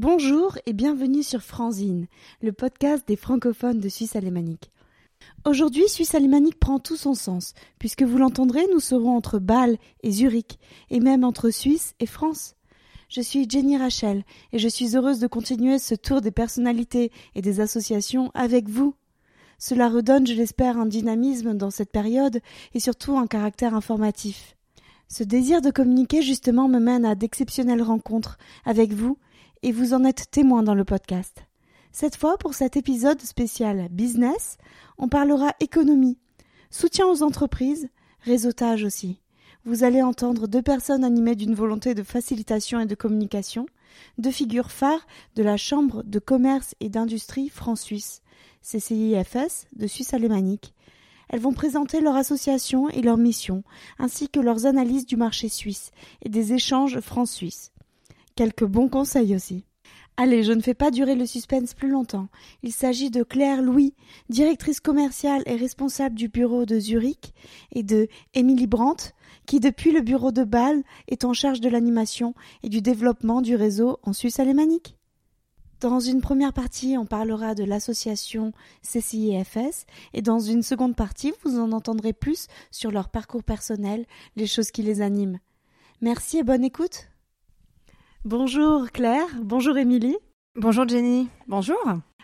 Bonjour et bienvenue sur Franzine, le podcast des francophones de Suisse alémanique. Aujourd'hui, Suisse alémanique prend tout son sens, puisque vous l'entendrez, nous serons entre Bâle et Zurich, et même entre Suisse et France. Je suis Jenny Rachel, et je suis heureuse de continuer ce tour des personnalités et des associations avec vous. Cela redonne, je l'espère, un dynamisme dans cette période et surtout un caractère informatif. Ce désir de communiquer justement me mène à d'exceptionnelles rencontres avec vous et vous en êtes témoin dans le podcast. Cette fois, pour cet épisode spécial business, on parlera économie, soutien aux entreprises, réseautage aussi. Vous allez entendre deux personnes animées d'une volonté de facilitation et de communication, deux figures phares de la Chambre de commerce et d'industrie France-Suisse, CCIFS de Suisse alémanique. Elles vont présenter leur association et leur mission, ainsi que leurs analyses du marché suisse et des échanges France-Suisse. Quelques bons conseils aussi. Allez, je ne fais pas durer le suspense plus longtemps. Il s'agit de Claire Louis, directrice commerciale et responsable du bureau de Zurich, et de Émilie Brandt, qui depuis le bureau de Bâle est en charge de l'animation et du développement du réseau en Suisse alémanique. Dans une première partie, on parlera de l'association CCIFS et dans une seconde partie, vous en entendrez plus sur leur parcours personnel, les choses qui les animent. Merci et bonne écoute. Bonjour Claire, bonjour Émilie. Bonjour Jenny, bonjour.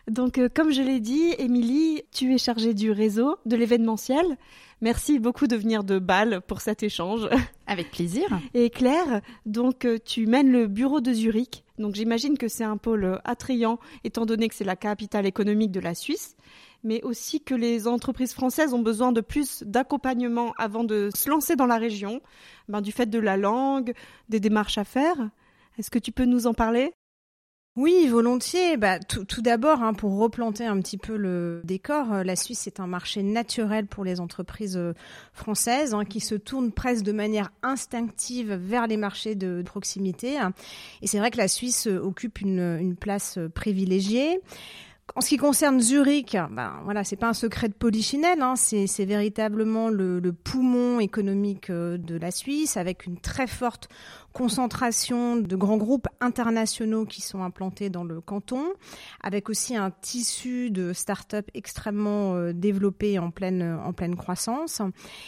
Donc euh, comme je l'ai dit, Émilie, tu es chargée du réseau, de l'événementiel. Merci beaucoup de venir de Bâle pour cet échange. Avec plaisir. Et Claire, donc euh, tu mènes le bureau de Zurich. Donc j'imagine que c'est un pôle attrayant étant donné que c'est la capitale économique de la Suisse, mais aussi que les entreprises françaises ont besoin de plus d'accompagnement avant de se lancer dans la région, ben, du fait de la langue, des démarches à faire. Est-ce que tu peux nous en parler? Oui, volontiers. Bah, tout, d'abord, hein, pour replanter un petit peu le décor, euh, la Suisse est un marché naturel pour les entreprises euh, françaises hein, qui se tournent presque de manière instinctive vers les marchés de proximité. Et c'est vrai que la Suisse euh, occupe une, place privilégiée. En ce qui concerne Zurich, ben voilà, c'est pas un secret de polichinelle, hein, c'est véritablement le, le, poumon économique de la Suisse, avec une très forte concentration de grands groupes internationaux qui sont implantés dans le canton, avec aussi un tissu de start-up extrêmement euh, développé en pleine, en pleine croissance.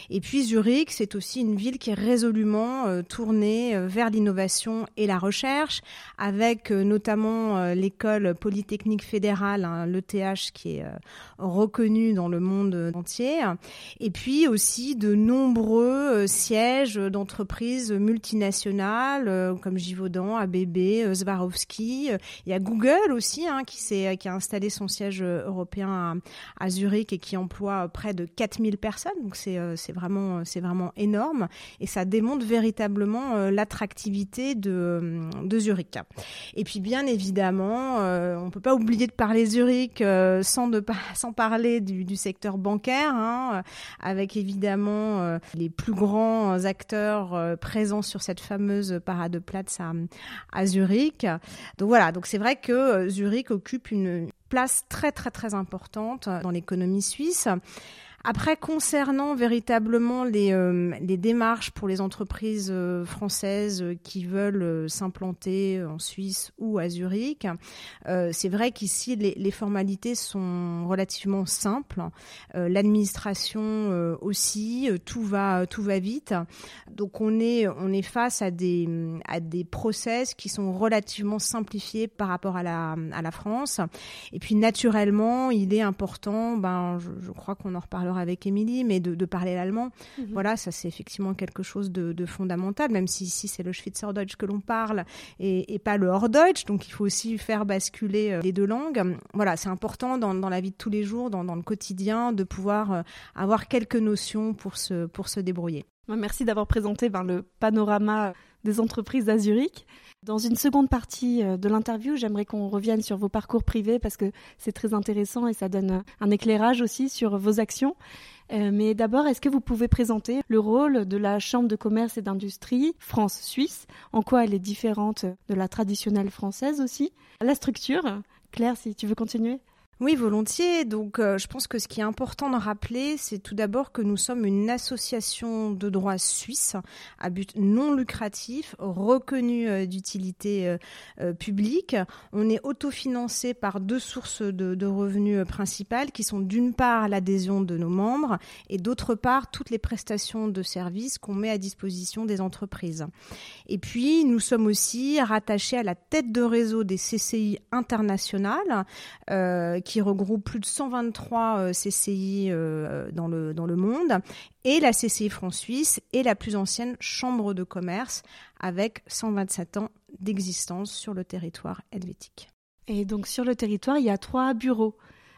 Et puis Zurich, c'est aussi une ville qui est résolument euh, tournée euh, vers l'innovation et la recherche, avec notamment l'école polytechnique fédérale, hein, l'ETH, qui est reconnue dans le monde entier, et puis aussi de nombreux sièges d'entreprises multinationales euh, comme Givaudan, ABB, euh, Swarovski. Euh, il y a Google aussi hein, qui, a installé son siège européen à, Zurich et qui emploie près de 4000 personnes. Donc c'est, vraiment, énorme et ça démontre véritablement l'attractivité de, Zurich. Et puis bien évidemment, on ne peut pas oublier de parler Zurich sans, parler du, du secteur bancaire, hein, avec évidemment les plus grands acteurs présents sur cette fameuse Parade Platz à, à Zurich. Donc voilà, donc c'est vrai que euh, Zurich occupe une place très très très importante dans l'économie suisse. Après, concernant véritablement les, euh, les démarches pour les entreprises euh, françaises euh, qui veulent s'implanter en Suisse ou à Zurich, c'est vrai qu'ici les, formalités sont relativement simples. L'administration aussi, tout va tout va vite. Donc on est on est face à des à des process qui sont relativement simplifiés par rapport à la à la France. Et puis naturellement, il est important, ben je, je crois qu'on en avec Émilie, mais de, parler l'allemand. Mhm. Voilà, ça c'est effectivement quelque chose de, fondamental, même si ici c'est le Schweizerdeutsch que l'on parle et, pas le Horddeutsch, donc il faut aussi faire basculer euh, les deux langues. Voilà, c'est important dans, la vie de tous les jours, dans, le quotidien, de pouvoir euh, avoir quelques notions pour se, pour se débrouiller. Merci d'avoir présenté ben, le panorama des entreprises à Zurich. Dans une seconde partie euh, de l'interview, j'aimerais qu'on revienne sur vos parcours privés parce que c'est très intéressant et ça donne un éclairage aussi sur vos actions. Euh, mais d'abord, est-ce que vous pouvez présenter le rôle de la Chambre de commerce et d'industrie France-Suisse? En quoi elle est différente de la traditionnelle française aussi? La structure Claire, si tu veux continuer Oui, volontiers. Donc, euh, je pense que ce qui est important de rappeler, c'est tout d'abord que nous sommes une association de droit suisse à but non lucratif, reconnue euh, d'utilité euh, publique. On est autofinancé par deux sources de, de revenus principales, qui sont d'une part l'adhésion de nos membres et d'autre part toutes les prestations de services qu'on met à disposition des entreprises. Et puis, nous sommes aussi rattachés à la tête de réseau des CCI internationales qui regroupe plus de 123 euh, CCI euh, dans le, dans le monde. Et la CCI France-Suisse est la plus ancienne chambre de commerce avec 127 ans d'existence sur le territoire helvétique. Et donc sur le territoire, il y a trois bureaux.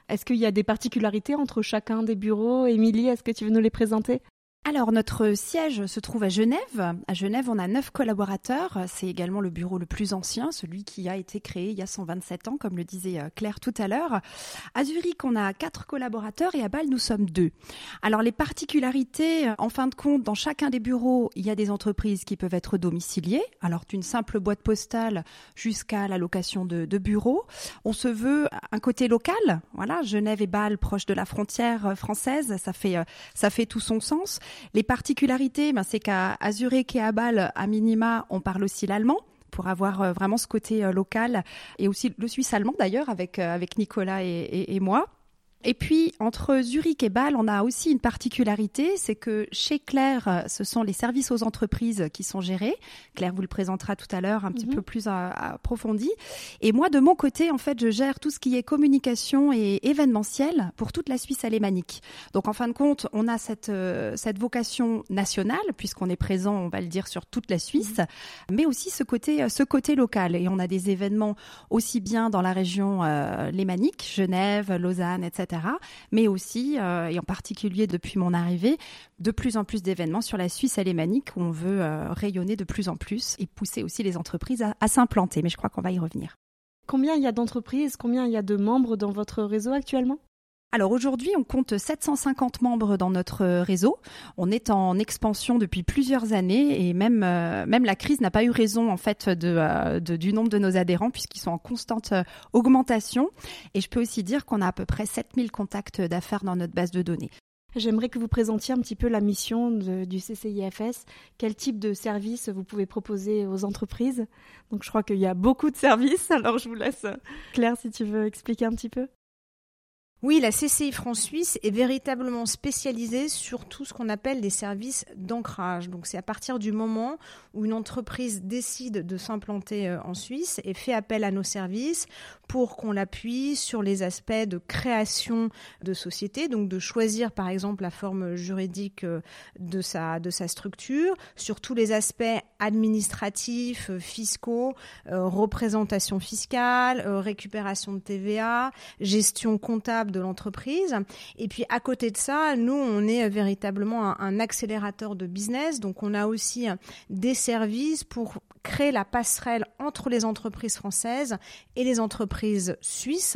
Est-ce qu'il y a des particularités entre chacun des bureaux? Émilie, est-ce que tu veux nous les présenter? Alors, notre siège se trouve à Genève. À Genève, on a neuf collaborateurs. C'est également le bureau le plus ancien, celui qui a été créé il y a 127 ans, comme le disait euh, Claire tout à l'heure. À Zurich, on a quatre collaborateurs et à Bâle, nous sommes deux. Alors, les particularités, euh, en fin de compte, dans chacun des bureaux, il y a des entreprises qui peuvent être domiciliées. Alors, d'une simple boîte postale jusqu'à la location de, de bureaux. On se veut un côté local. Voilà, Genève et Bâle, proches de la frontière euh, française. Ça fait tout son sens. Les particularités, ben, c'est qu'à Zurich et à Bâle, à minima, on parle aussi l'allemand pour avoir euh, vraiment ce côté euh, local et aussi le suisse allemand d'ailleurs avec euh, avec Nicolas et moi. Et puis, entre Zurich et Bâle, on a aussi une particularité, c'est que chez Claire, ce sont les services aux entreprises qui sont gérés. Claire vous le présentera tout à l'heure un petit mhm. peu plus approfondi. Et moi, de mon côté, en fait, je gère tout ce qui est communication et événementiel pour toute la Suisse alémanique. Donc, en fin de compte, on a cette, euh, cette vocation nationale, puisqu'on est présent, on va le dire, sur toute la Suisse, mhm. mais aussi ce côté, ce côté local. Et on a des événements aussi bien dans la région euh, lémanique, Genève, Lausanne, etc mais aussi, euh, et en particulier depuis mon arrivée, de plus en plus d'événements sur la Suisse alémanique où on veut euh, rayonner de plus en plus et pousser aussi les entreprises à s'implanter. Mais je crois qu'on va y revenir. Combien il y a d'entreprises, combien il y a de membres dans votre réseau actuellement? Alors aujourd'hui, on compte 750 membres dans notre réseau. On est en expansion depuis plusieurs années et même euh, même la crise n'a pas eu raison en fait euh, de, du nombre de nos adhérents puisqu'ils sont en constante euh, augmentation. Et je peux aussi dire qu'on a à peu près 7000 contacts d'affaires dans notre base de données. J'aimerais que vous présentiez un petit peu la mission du CCIFS. Quel type de services vous pouvez proposer aux entreprises? Donc je crois qu'il y a beaucoup de services. Alors je vous laisse Claire si tu veux expliquer un petit peu. Oui, la CCI France Suisse est véritablement spécialisée sur tout ce qu'on appelle des services d'ancrage. Donc c'est à partir du moment où une entreprise décide de s'implanter euh, en Suisse et fait appel à nos services pour qu'on l'appuie sur les aspects de création de société, donc de choisir par exemple la forme juridique euh, de sa, de sa structure, sur tous les aspects administratifs, euh, fiscaux, représentation fiscale, récupération de TVA, gestion comptable de l'entreprise. Et puis à côté de ça, nous, on est véritablement un, accélérateur de business. Donc on a aussi des services pour créer la passerelle entre les entreprises françaises et les entreprises suisses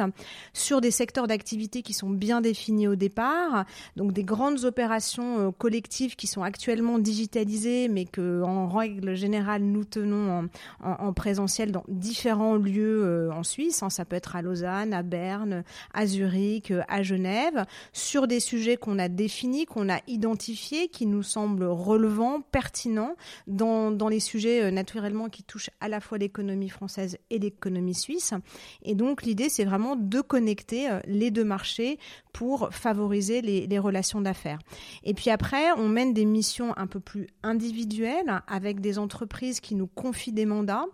sur des secteurs d'activité qui sont bien définis au départ. Donc des grandes opérations euh, collectives qui sont actuellement digitalisées, mais que en règle générale nous tenons en, présentiel dans différents lieux euh, en Suisse. Hein. Ça peut être à Lausanne, à Berne, à Zurich, à Genève sur des sujets qu'on a définis, qu'on a identifiés, qui nous semblent relevants, pertinents dans, les sujets euh, qui touchent à la fois l'économie française et l'économie suisse. Et donc l'idée, c'est vraiment de connecter euh, les deux marchés pour favoriser les, relations d'affaires. Et puis après, on mène des missions un peu plus individuelles avec des entreprises qui nous confient des mandats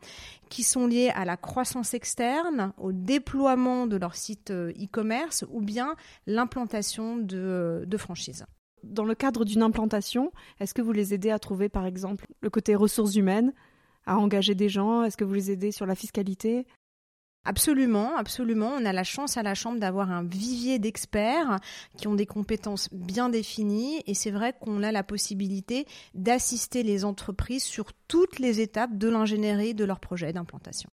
qui sont liées à la croissance externe, au déploiement de leur site euh, e-commerce ou bien l'implantation de franchises. Dans le cadre d'une implantation, est-ce que vous les aidez à trouver par exemple le côté ressources humaines, à engager des gens? Est-ce que vous les aidez sur la fiscalité? Absolument, absolument. On a la chance à la Chambre d'avoir un vivier d'experts qui ont des compétences bien définies et c'est vrai qu'on a la possibilité d'assister les entreprises sur toutes les étapes de l'ingénierie de leur projet d'implantation.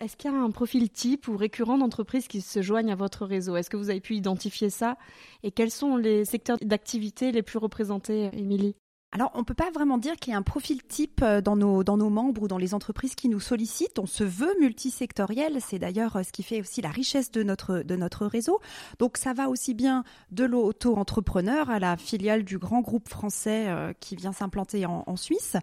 Est-ce qu'il y a un profil type ou récurrent d'entreprises qui se joignent à votre réseau? Est-ce que vous avez pu identifier ça? Et quels sont les secteurs d'activité les plus représentés, Émilie? Alors, on peut pas vraiment dire qu'il y a un profil type euh, dans nos, dans nos membres ou dans les entreprises qui nous sollicitent. On se veut multisectoriel. C'est d'ailleurs euh, ce qui fait aussi la richesse de notre, de notre réseau. Donc, ça va aussi bien de l'auto-entrepreneur à la filiale du grand groupe français euh, qui vient s'implanter en, Suisse.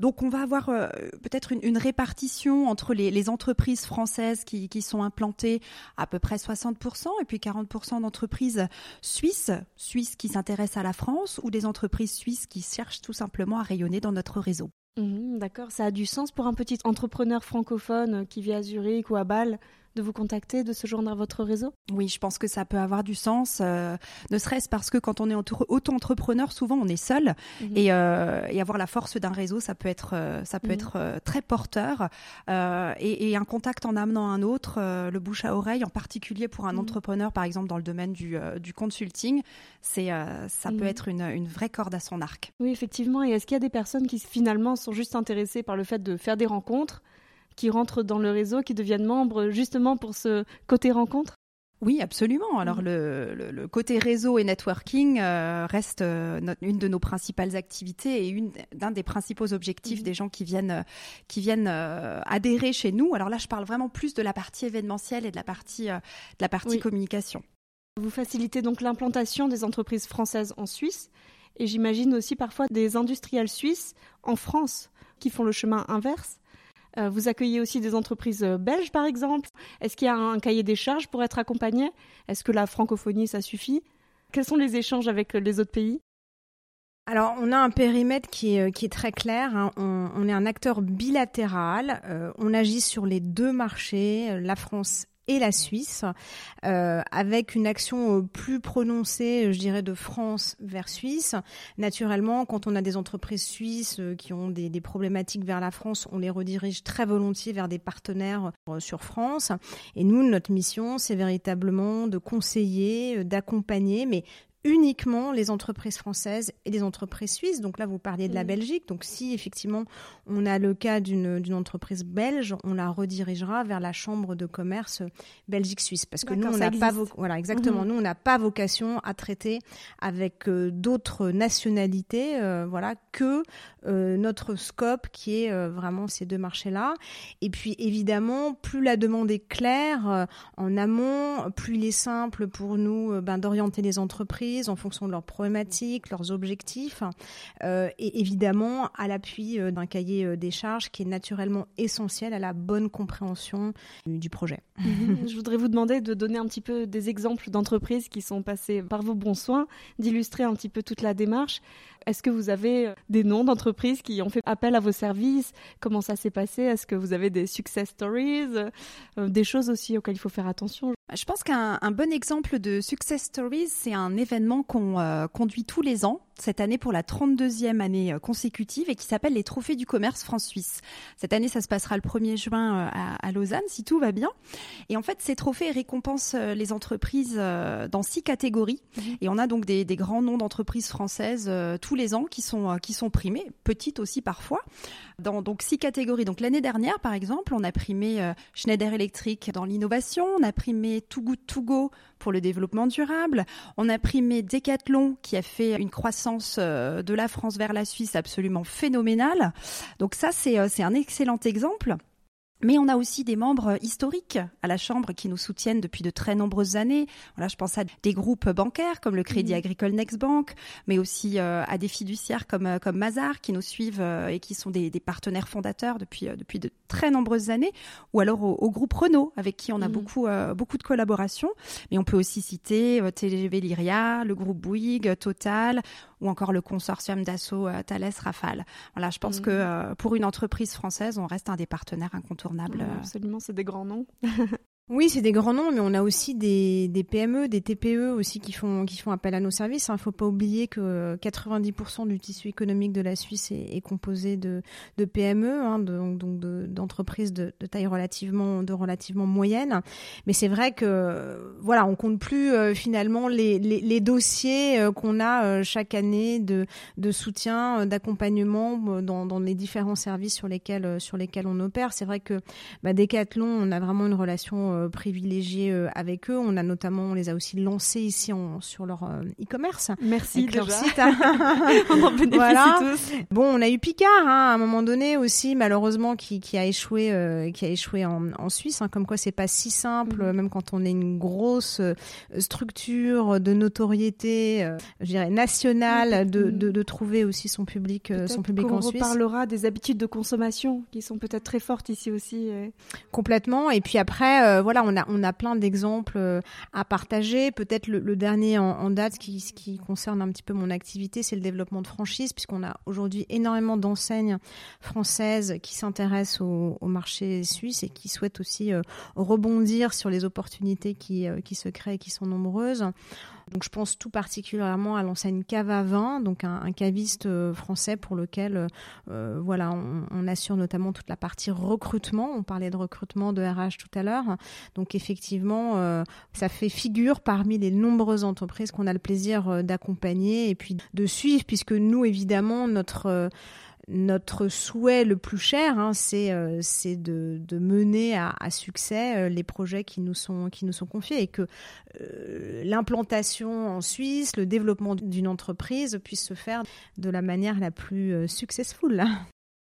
Donc, on va avoir peut-être une, une, répartition entre les, les entreprises françaises qui, qui, sont implantées à peu près 60% et puis 40% d'entreprises suisses, suisses qui s'intéressent à la France ou des entreprises suisses qui cherchent tout simplement à rayonner dans notre réseau. Mhm, d'accord, ça a du sens pour un petit entrepreneur francophone qui vit à Zurich ou à Bâle? De vous contacter, de se joindre à votre réseau? Oui, je pense que ça peut avoir du sens, euh, ne serait-ce parce que quand on est auto-entrepreneur, souvent on est seul mhm. euh, et, avoir la force d'un réseau, ça peut être, euh, ça peut mhm. être très porteur et, un contact en amenant un autre, le bouche à oreille, en particulier pour un mhm. entrepreneur, par exemple dans le domaine du, du consulting, c'est, ça peut être une, une vraie corde à son arc. Oui, effectivement. Et est-ce qu'il y a des personnes qui finalement sont juste intéressées par le fait de faire des rencontres qui rentrent dans le réseau, qui deviennent membres justement pour ce côté rencontre? Oui, absolument. Alors mhm. le, côté réseau et networking euh, reste euh, une de nos principales activités et une d'un des principaux objectifs mhm. des gens qui viennent qui viennent euh, adhérer chez nous. Alors là, je parle vraiment plus de la partie événementielle et de la partie de la partie communication. Vous facilitez donc l'implantation des entreprises françaises en Suisse et j'imagine aussi parfois des industriels suisses en France qui font le chemin inverse euh, vous accueillez aussi des entreprises euh, belges, par exemple. Est-ce qu'il y a un cahier des charges pour être accompagné? Est-ce que la francophonie, ça suffit? Quels sont les échanges avec euh, les autres pays? Alors, on a un périmètre qui est, qui est très clair. Hein. On, est un acteur bilatéral. on agit sur les deux marchés, la France et la Suisse, euh, avec une action euh, plus prononcée, je dirais, de France vers Suisse. Naturellement, quand on a des entreprises suisses euh, qui ont des, des problématiques vers la France, on les redirige très volontiers vers des partenaires sur France. Et nous, notre mission, c'est véritablement de conseiller, d'accompagner, mais uniquement les entreprises françaises et les entreprises suisses. Donc là, vous parliez de la Belgique. Donc si effectivement on a le cas d'une entreprise belge, on la redirigera vers la chambre de commerce Belgique-Suisse. Parce que nous, on n'a pas, voilà, exactement. Mhm. Nous, on n'a pas vocation à traiter avec euh, d'autres nationalités, euh, voilà, que euh, notre scope qui est vraiment ces deux marchés-là. Et puis évidemment, plus la demande est claire en amont, plus il est simple pour nous ben, d'orienter les entreprises en fonction de leurs problématiques, leurs objectifs, euh, et évidemment à l'appui euh, d'un cahier euh, des charges qui est naturellement essentiel à la bonne compréhension du projet. Mhm. Je voudrais vous demander de donner un petit peu des exemples d'entreprises qui sont passées par vos bons soins, d'illustrer un petit peu toute la démarche. Est-ce que vous avez des noms d'entreprises qui ont fait appel à vos services? Comment ça s'est passé? Est-ce que vous avez des success stories? Des choses aussi auxquelles il faut faire attention. Je pense qu'un bon exemple de success stories, c'est un événement qu'on euh, conduit tous les ans cette année pour la 32e année euh, consécutive et qui s'appelle les Trophées du commerce France-Suisse. Cette année, ça se passera le 1er juin euh, à, Lausanne, si tout va bien. Et en fait, ces trophées récompensent euh, les entreprises dans six catégories. Mhm. Et on a donc des, des grands noms d'entreprises françaises tous les ans qui sont, qui sont primés, petites aussi parfois, dans donc six catégories. Donc l'année dernière, par exemple, on a primé Schneider Electric dans l'innovation, on a primé Too Good To Go pour le développement durable, on a primé Decathlon qui a fait une croissance euh, de la France vers la Suisse absolument phénoménal. Donc ça, c'est euh, un excellent exemple. Mais on a aussi des membres historiques à la Chambre qui nous soutiennent depuis de très nombreuses années. Voilà, je pense à des groupes bancaires comme le Crédit mhm. Agricole Next Bank, mais aussi euh, à des fiduciaires comme, comme Mazar qui nous suivent euh, et qui sont des, des partenaires fondateurs depuis, depuis de très nombreuses années. Ou alors au, groupe Renault avec qui on a mhm. beaucoup, beaucoup de collaborations. Mais on peut aussi citer TGV Lyria, le groupe Bouygues, Total ou encore le consortium d'assaut Thales Rafale. Voilà, je pense mhm. que pour une entreprise française, on reste un des partenaires incontournables euh. absolument, c'est des grands noms. Oui, c'est des grands noms, mais on a aussi des, des, PME, des TPE aussi qui font, qui font appel à nos services. Il ne faut pas oublier que 90% du tissu économique de la Suisse est, est composé de, de PME, hein, donc d'entreprises de, de, taille relativement, de relativement moyenne. Mais c'est vrai que voilà, on compte plus euh, finalement les, les, les dossiers euh, qu'on a euh, chaque année de, de soutien, d'accompagnement dans, dans les différents services sur lesquels, sur lesquels on opère. C'est vrai que bah, Decathlon, on a vraiment une relation privilégiés avec eux. On a notamment, on les a aussi lancés ici en, sur leur e-commerce. Merci déjà. Leur site. on en bénéficie Voilà. tous. Bon, on a eu Picard hein, à un moment donné aussi, malheureusement, qui, qui a échoué, euh, qui a échoué en, en Suisse. Hein, comme quoi, c'est pas si simple, Mhm. même quand on est une grosse euh, structure de notoriété, euh, je dirais nationale, de, Mhm. de, de trouver aussi son public, euh, son public en Suisse. reparlera des habitudes de consommation qui sont peut-être très fortes ici aussi. euh. Complètement. Et puis après, euh, voilà, on a plein d'exemples euh, à partager. Peut-être le, dernier en, date qui concerne un petit peu mon activité, c'est le développement de franchise, puisqu'on a aujourd'hui énormément d'enseignes françaises qui s'intéressent au, au marché suisse et qui souhaitent aussi euh, rebondir sur les opportunités qui euh, qui se créent et qui sont nombreuses. Donc je pense tout particulièrement à l'enseigne Cava 20, donc un, un caviste euh, français pour lequel euh, euh, voilà, on, assure notamment toute la partie recrutement. On parlait de recrutement de RH tout à l'heure. Donc effectivement, ça fait figure parmi les nombreuses entreprises qu'on a le plaisir d'accompagner et puis de suivre, puisque nous, évidemment, notre notre souhait le plus cher, hein, c'est euh, de, mener à, succès euh, les projets qui nous sont confiés et que euh, l'implantation en Suisse, le développement d'une entreprise puisse se faire de la manière la plus successful.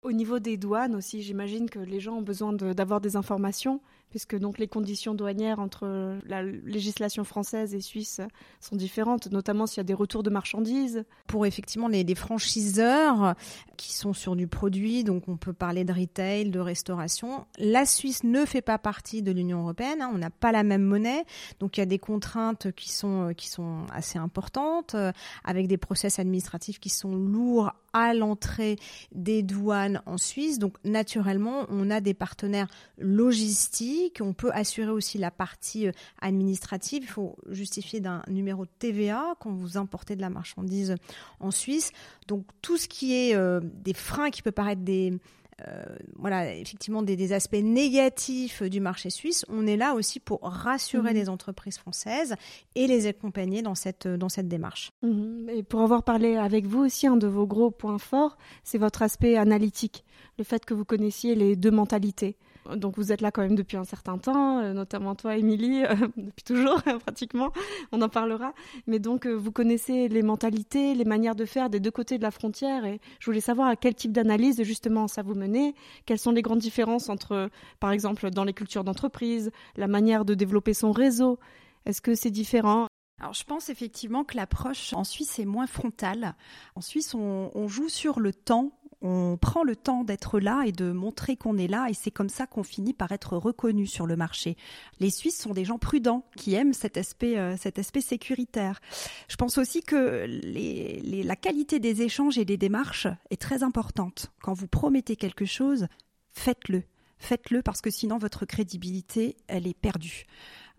Au niveau des douanes aussi, j'imagine que les gens ont besoin d'avoir des informations, puisque donc les conditions douanières entre la législation française et suisse sont différentes, notamment s'il y a des retours de marchandises. pour effectivement les, franchiseurs qui sont sur du produit, donc on peut parler de retail, de restauration. La Suisse ne fait pas partie de l'Union européenne, hein, on n'a pas la même monnaie, donc il y a des contraintes qui sont qui sont assez importantes, euh, avec des process administratifs qui sont lourds à l'entrée des douanes en Suisse. Donc naturellement, on a des partenaires logistiques, on peut assurer aussi la partie euh, administrative. Il faut justifier d'un numéro de TVA quand vous importez de la marchandise en Suisse. Donc tout ce qui est euh, des freins qui peut paraître des euh, voilà effectivement des, des aspects négatifs du marché suisse, on est là aussi pour rassurer Mhm. les entreprises françaises et les accompagner dans cette dans cette démarche. Mhm. Et pour avoir parlé avec vous aussi, un de vos gros points forts, c'est votre aspect analytique, le fait que vous connaissiez les deux mentalités. Donc vous êtes là quand même depuis un certain temps, euh, notamment toi, Émilie, euh, depuis toujours pratiquement, on en parlera. Mais donc euh, vous connaissez les mentalités, les manières de faire des deux côtés de la frontière et je voulais savoir à quel type d'analyse justement ça vous menait, quelles sont les grandes différences entre, par exemple, dans les cultures d'entreprise, la manière de développer son réseau? Est-ce que c'est différent? Alors, je pense effectivement que l'approche en Suisse est moins frontale. En Suisse, on, on joue sur le temps. On prend le temps d'être là et de montrer qu'on est là, et c'est comme ça qu'on finit par être reconnu sur le marché. Les Suisses sont des gens prudents qui aiment cet aspect, euh, cet aspect sécuritaire. Je pense aussi que la qualité des échanges et des démarches est très importante. Quand vous promettez quelque chose, faites-le. Faites-le parce que sinon votre crédibilité, elle est perdue.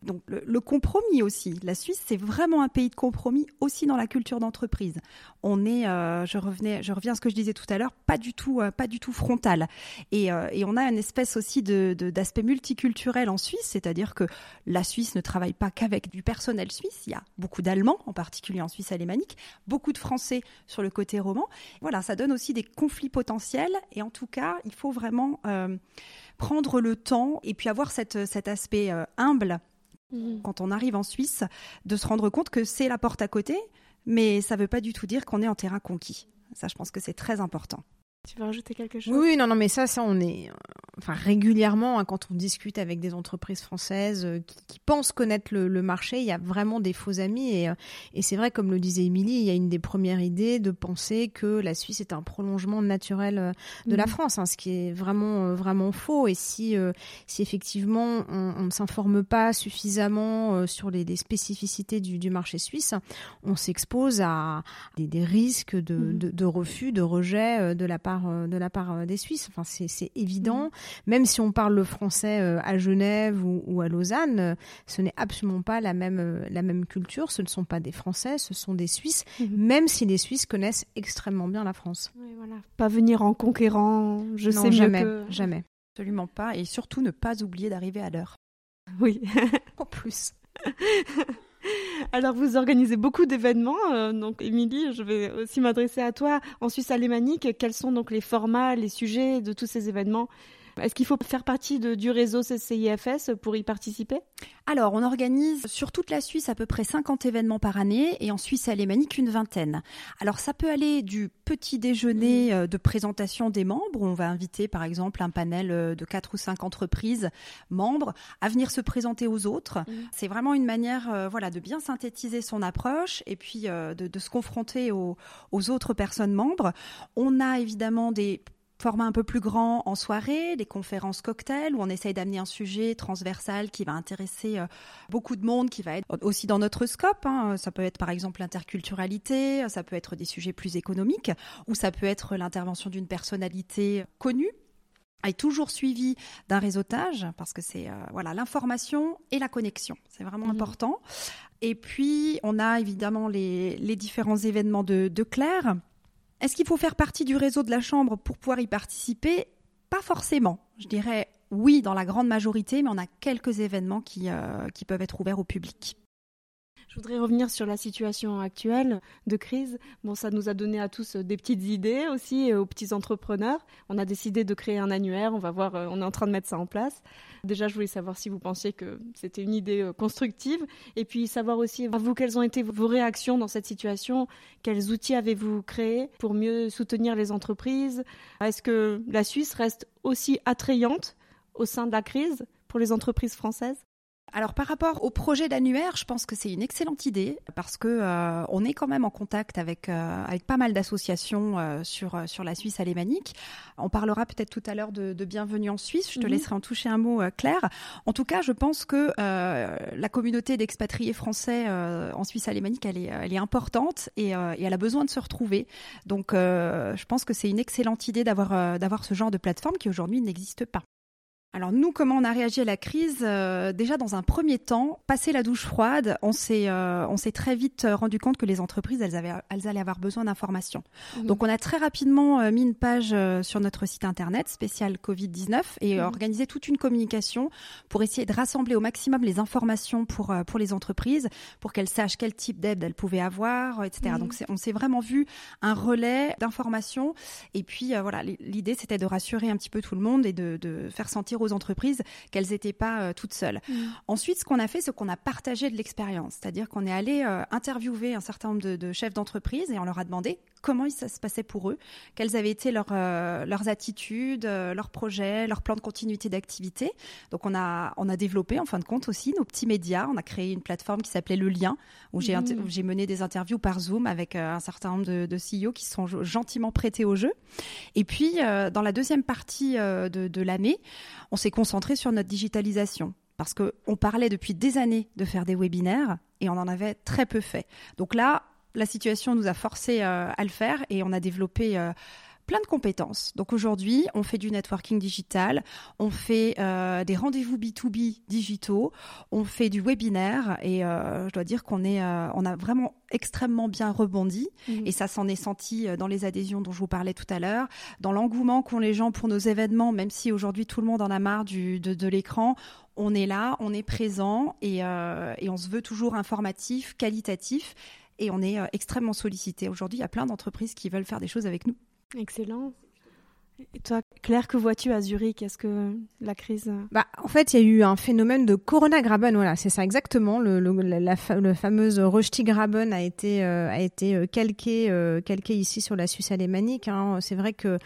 Donc le, compromis aussi. La Suisse, c'est vraiment un pays de compromis aussi dans la culture d'entreprise. On est, euh, je revenais, je reviens à ce que je disais tout à l'heure, pas du tout, euh, pas du tout frontal. Et, euh, et on a une espèce aussi d'aspect multiculturel en Suisse, c'est-à-dire que la Suisse ne travaille pas qu'avec du personnel suisse. Il y a beaucoup d'Allemands, en particulier en Suisse alémanique, beaucoup de Français sur le côté roman. Voilà, ça donne aussi des conflits potentiels. Et en tout cas, il faut vraiment prendre le temps et puis avoir cet aspect euh, humble quand on arrive en Suisse, de se rendre compte que c'est la porte à côté, mais ça ne veut pas du tout dire qu'on est en terrain conquis. Ça, je pense que c'est très important. Tu veux rajouter quelque chose Oui, non, non, mais ça, ça, on est, enfin, régulièrement, hein, quand on discute avec des entreprises françaises euh, qui, qui pensent connaître le, le marché, il y a vraiment des faux amis. Et, euh, et c'est vrai, comme le disait Émilie, il y a une des premières idées de penser que la Suisse est un prolongement naturel euh, de la Mhm. France, hein, ce qui est vraiment, vraiment faux. Et si, si effectivement on, ne s'informe pas suffisamment sur les, les spécificités du, du marché suisse, on s'expose à des, des risques de, Mhm. de, de refus, de rejet de la part, euh, de la part euh, des Suisses. Enfin, c'est c'est évident. Même si on parle le français euh, à Genève ou, ou à Lausanne, euh, ce n'est absolument pas la même, euh, la même culture. Ce ne sont pas des Français, ce sont des Suisses, Mhm. même si les Suisses connaissent extrêmement bien la France. Oui, voilà. Pas venir en conquérant, je non, sais jamais, mieux que... jamais. Absolument pas. Et surtout, ne pas oublier d'arriver à l'heure. Oui. En plus. Alors vous organisez beaucoup d'événements, euh, donc Émilie, je vais aussi m'adresser à toi. En Suisse alémanique, quels sont donc les formats, les sujets de tous ces événements? Est-ce qu'il faut faire partie du réseau CCIFS pour y participer? Alors, on organise sur toute la Suisse à peu près 50 événements par année et en Suisse alémanique une vingtaine. Alors, ça peut aller du petit déjeuner mmh. euh, de présentation des membres, où on va inviter par exemple un panel euh, de 4 ou 5 entreprises membres à venir se présenter aux autres. Mmh. C'est vraiment une manière euh, voilà, de bien synthétiser son approche et puis de, se confronter aux, aux autres personnes membres. On a évidemment des format un peu plus grand en soirée, des conférences cocktails où on essaye d'amener un sujet transversal qui va intéresser euh, beaucoup de monde, qui va être aussi dans notre scope. Hein. Ça peut être par exemple l'interculturalité, ça peut être des sujets plus économiques, ou ça peut être l'intervention d'une personnalité connue est toujours suivi d'un réseautage parce que c'est euh, voilà l'information et la connexion, c'est vraiment mmh. important. Et puis on a évidemment les, les différents événements de, de Claire est-ce qu'il faut faire partie du réseau de la Chambre pour pouvoir y participer? Pas forcément. Je dirais oui dans la grande majorité, mais on a quelques événements qui, euh, qui peuvent être ouverts au public. Je voudrais revenir sur la situation actuelle de crise. Bon, ça nous a donné à tous euh, des petites idées aussi, aux petits entrepreneurs. On a décidé de créer un annuaire. On va voir, euh, on est en train de mettre ça en place. Déjà, je voulais savoir si vous pensiez que c'était une idée euh, constructive. Et puis, savoir aussi, vous, quelles ont été vos réactions dans cette situation Quels outils avez-vous créés pour mieux soutenir les entreprises? Est-ce que la Suisse reste aussi attrayante au sein de la crise pour les entreprises françaises? Alors par rapport au projet d'annuaire, je pense que c'est une excellente idée parce que euh, on est quand même en contact avec euh, avec pas mal d'associations euh, sur sur la Suisse alémanique. On parlera peut-être tout à l'heure de, Bienvenue en Suisse. Je te mhm. laisserai en toucher un mot, Claire. En tout cas, je pense que la communauté d'expatriés français en Suisse alémanique, elle est elle est importante et, et, elle a besoin de se retrouver. Donc, je pense que c'est une excellente idée d'avoir d'avoir ce genre de plateforme qui aujourd'hui n'existe pas. Alors nous, comment on a réagi à la crise euh, Déjà dans un premier temps, passer la douche froide, on s'est euh, on s'est très vite euh, rendu compte que les entreprises elles avaient elles allaient avoir besoin d'informations. Donc on a très rapidement mis une page sur notre site internet spécial Covid 19 et mhm. organisé toute une communication pour essayer de rassembler au maximum les informations pour pour les entreprises pour qu'elles sachent quel type d'aide elles pouvaient avoir, etc. Donc on s'est vraiment vu un relais d'informations et puis voilà l'idée c'était de rassurer un petit peu tout le monde et de, de faire sentir aux entreprises qu'elles n'étaient pas euh, toutes seules. Mm. Ensuite, ce qu'on a fait, c'est qu'on a partagé de l'expérience, c'est-à-dire qu'on est allé euh, interviewer un certain nombre de, chefs d'entreprise et on leur a demandé comment ça se passait pour eux, quelles avaient été leurs, euh, leurs attitudes, leurs projets, leurs plans de continuité d'activité. Donc on a, on a développé en fin de compte aussi nos petits médias. On a créé une plateforme qui s'appelait Le Lien, où j'ai, mm. j'ai mené des interviews par Zoom avec un certain nombre de, de CEO qui sont gentiment prêtés au jeu. Et puis dans la deuxième partie de, de l'année, on s'est concentré sur notre digitalisation parce qu'on parlait depuis des années de faire des webinaires et on en avait très peu fait. Donc là, la situation nous a forcé euh, à le faire et on a développé euh, plein de compétences. Donc aujourd'hui, on fait du networking digital, on fait euh, des rendez-vous B2B digitaux, on fait du webinaire et euh, je dois dire qu'on est, euh, on a vraiment extrêmement bien rebondi mhm. et ça s'en est senti dans les adhésions dont je vous parlais tout à l'heure, dans l'engouement qu'ont les gens pour nos événements, même si aujourd'hui tout le monde en a marre du, de, de l'écran. On est là, on est présent et, et on se veut toujours informatif, qualitatif et on est extrêmement sollicité. Aujourd'hui, il y a plein d'entreprises qui veulent faire des choses avec nous. Excellent. Et toi, Claire, que vois-tu à Zurich? Est-ce que la crise Bah, en fait, il y a eu un phénomène de Corona Graben. Voilà, c'est ça exactement. Le, le, la, fameuse Graben a été euh, euh, calqué euh, calqué ici sur la Suisse alémanique. Hein. C'est vrai que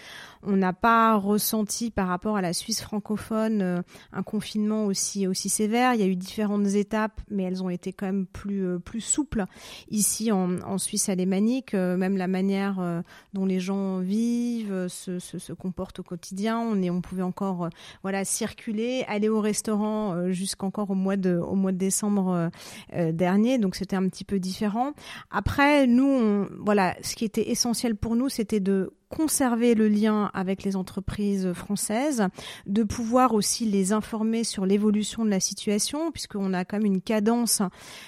on n'a pas ressenti par rapport à la Suisse francophone euh, un confinement aussi sévère. Il y a eu différentes étapes, mais elles ont été quand même plus euh, souples ici en, Suisse alémanique. Euh, même la manière dont les gens vivent, se, se, se, comportent au quotidien. On est, on pouvait encore voilà circuler, aller au restaurant jusqu'encore au mois de au mois de décembre dernier. Donc c'était un petit peu différent. Après, nous, voilà, ce qui était essentiel pour nous, c'était de conserver le lien avec les entreprises françaises, de pouvoir aussi les informer sur l'évolution de la situation, puisqu'on a quand même une cadence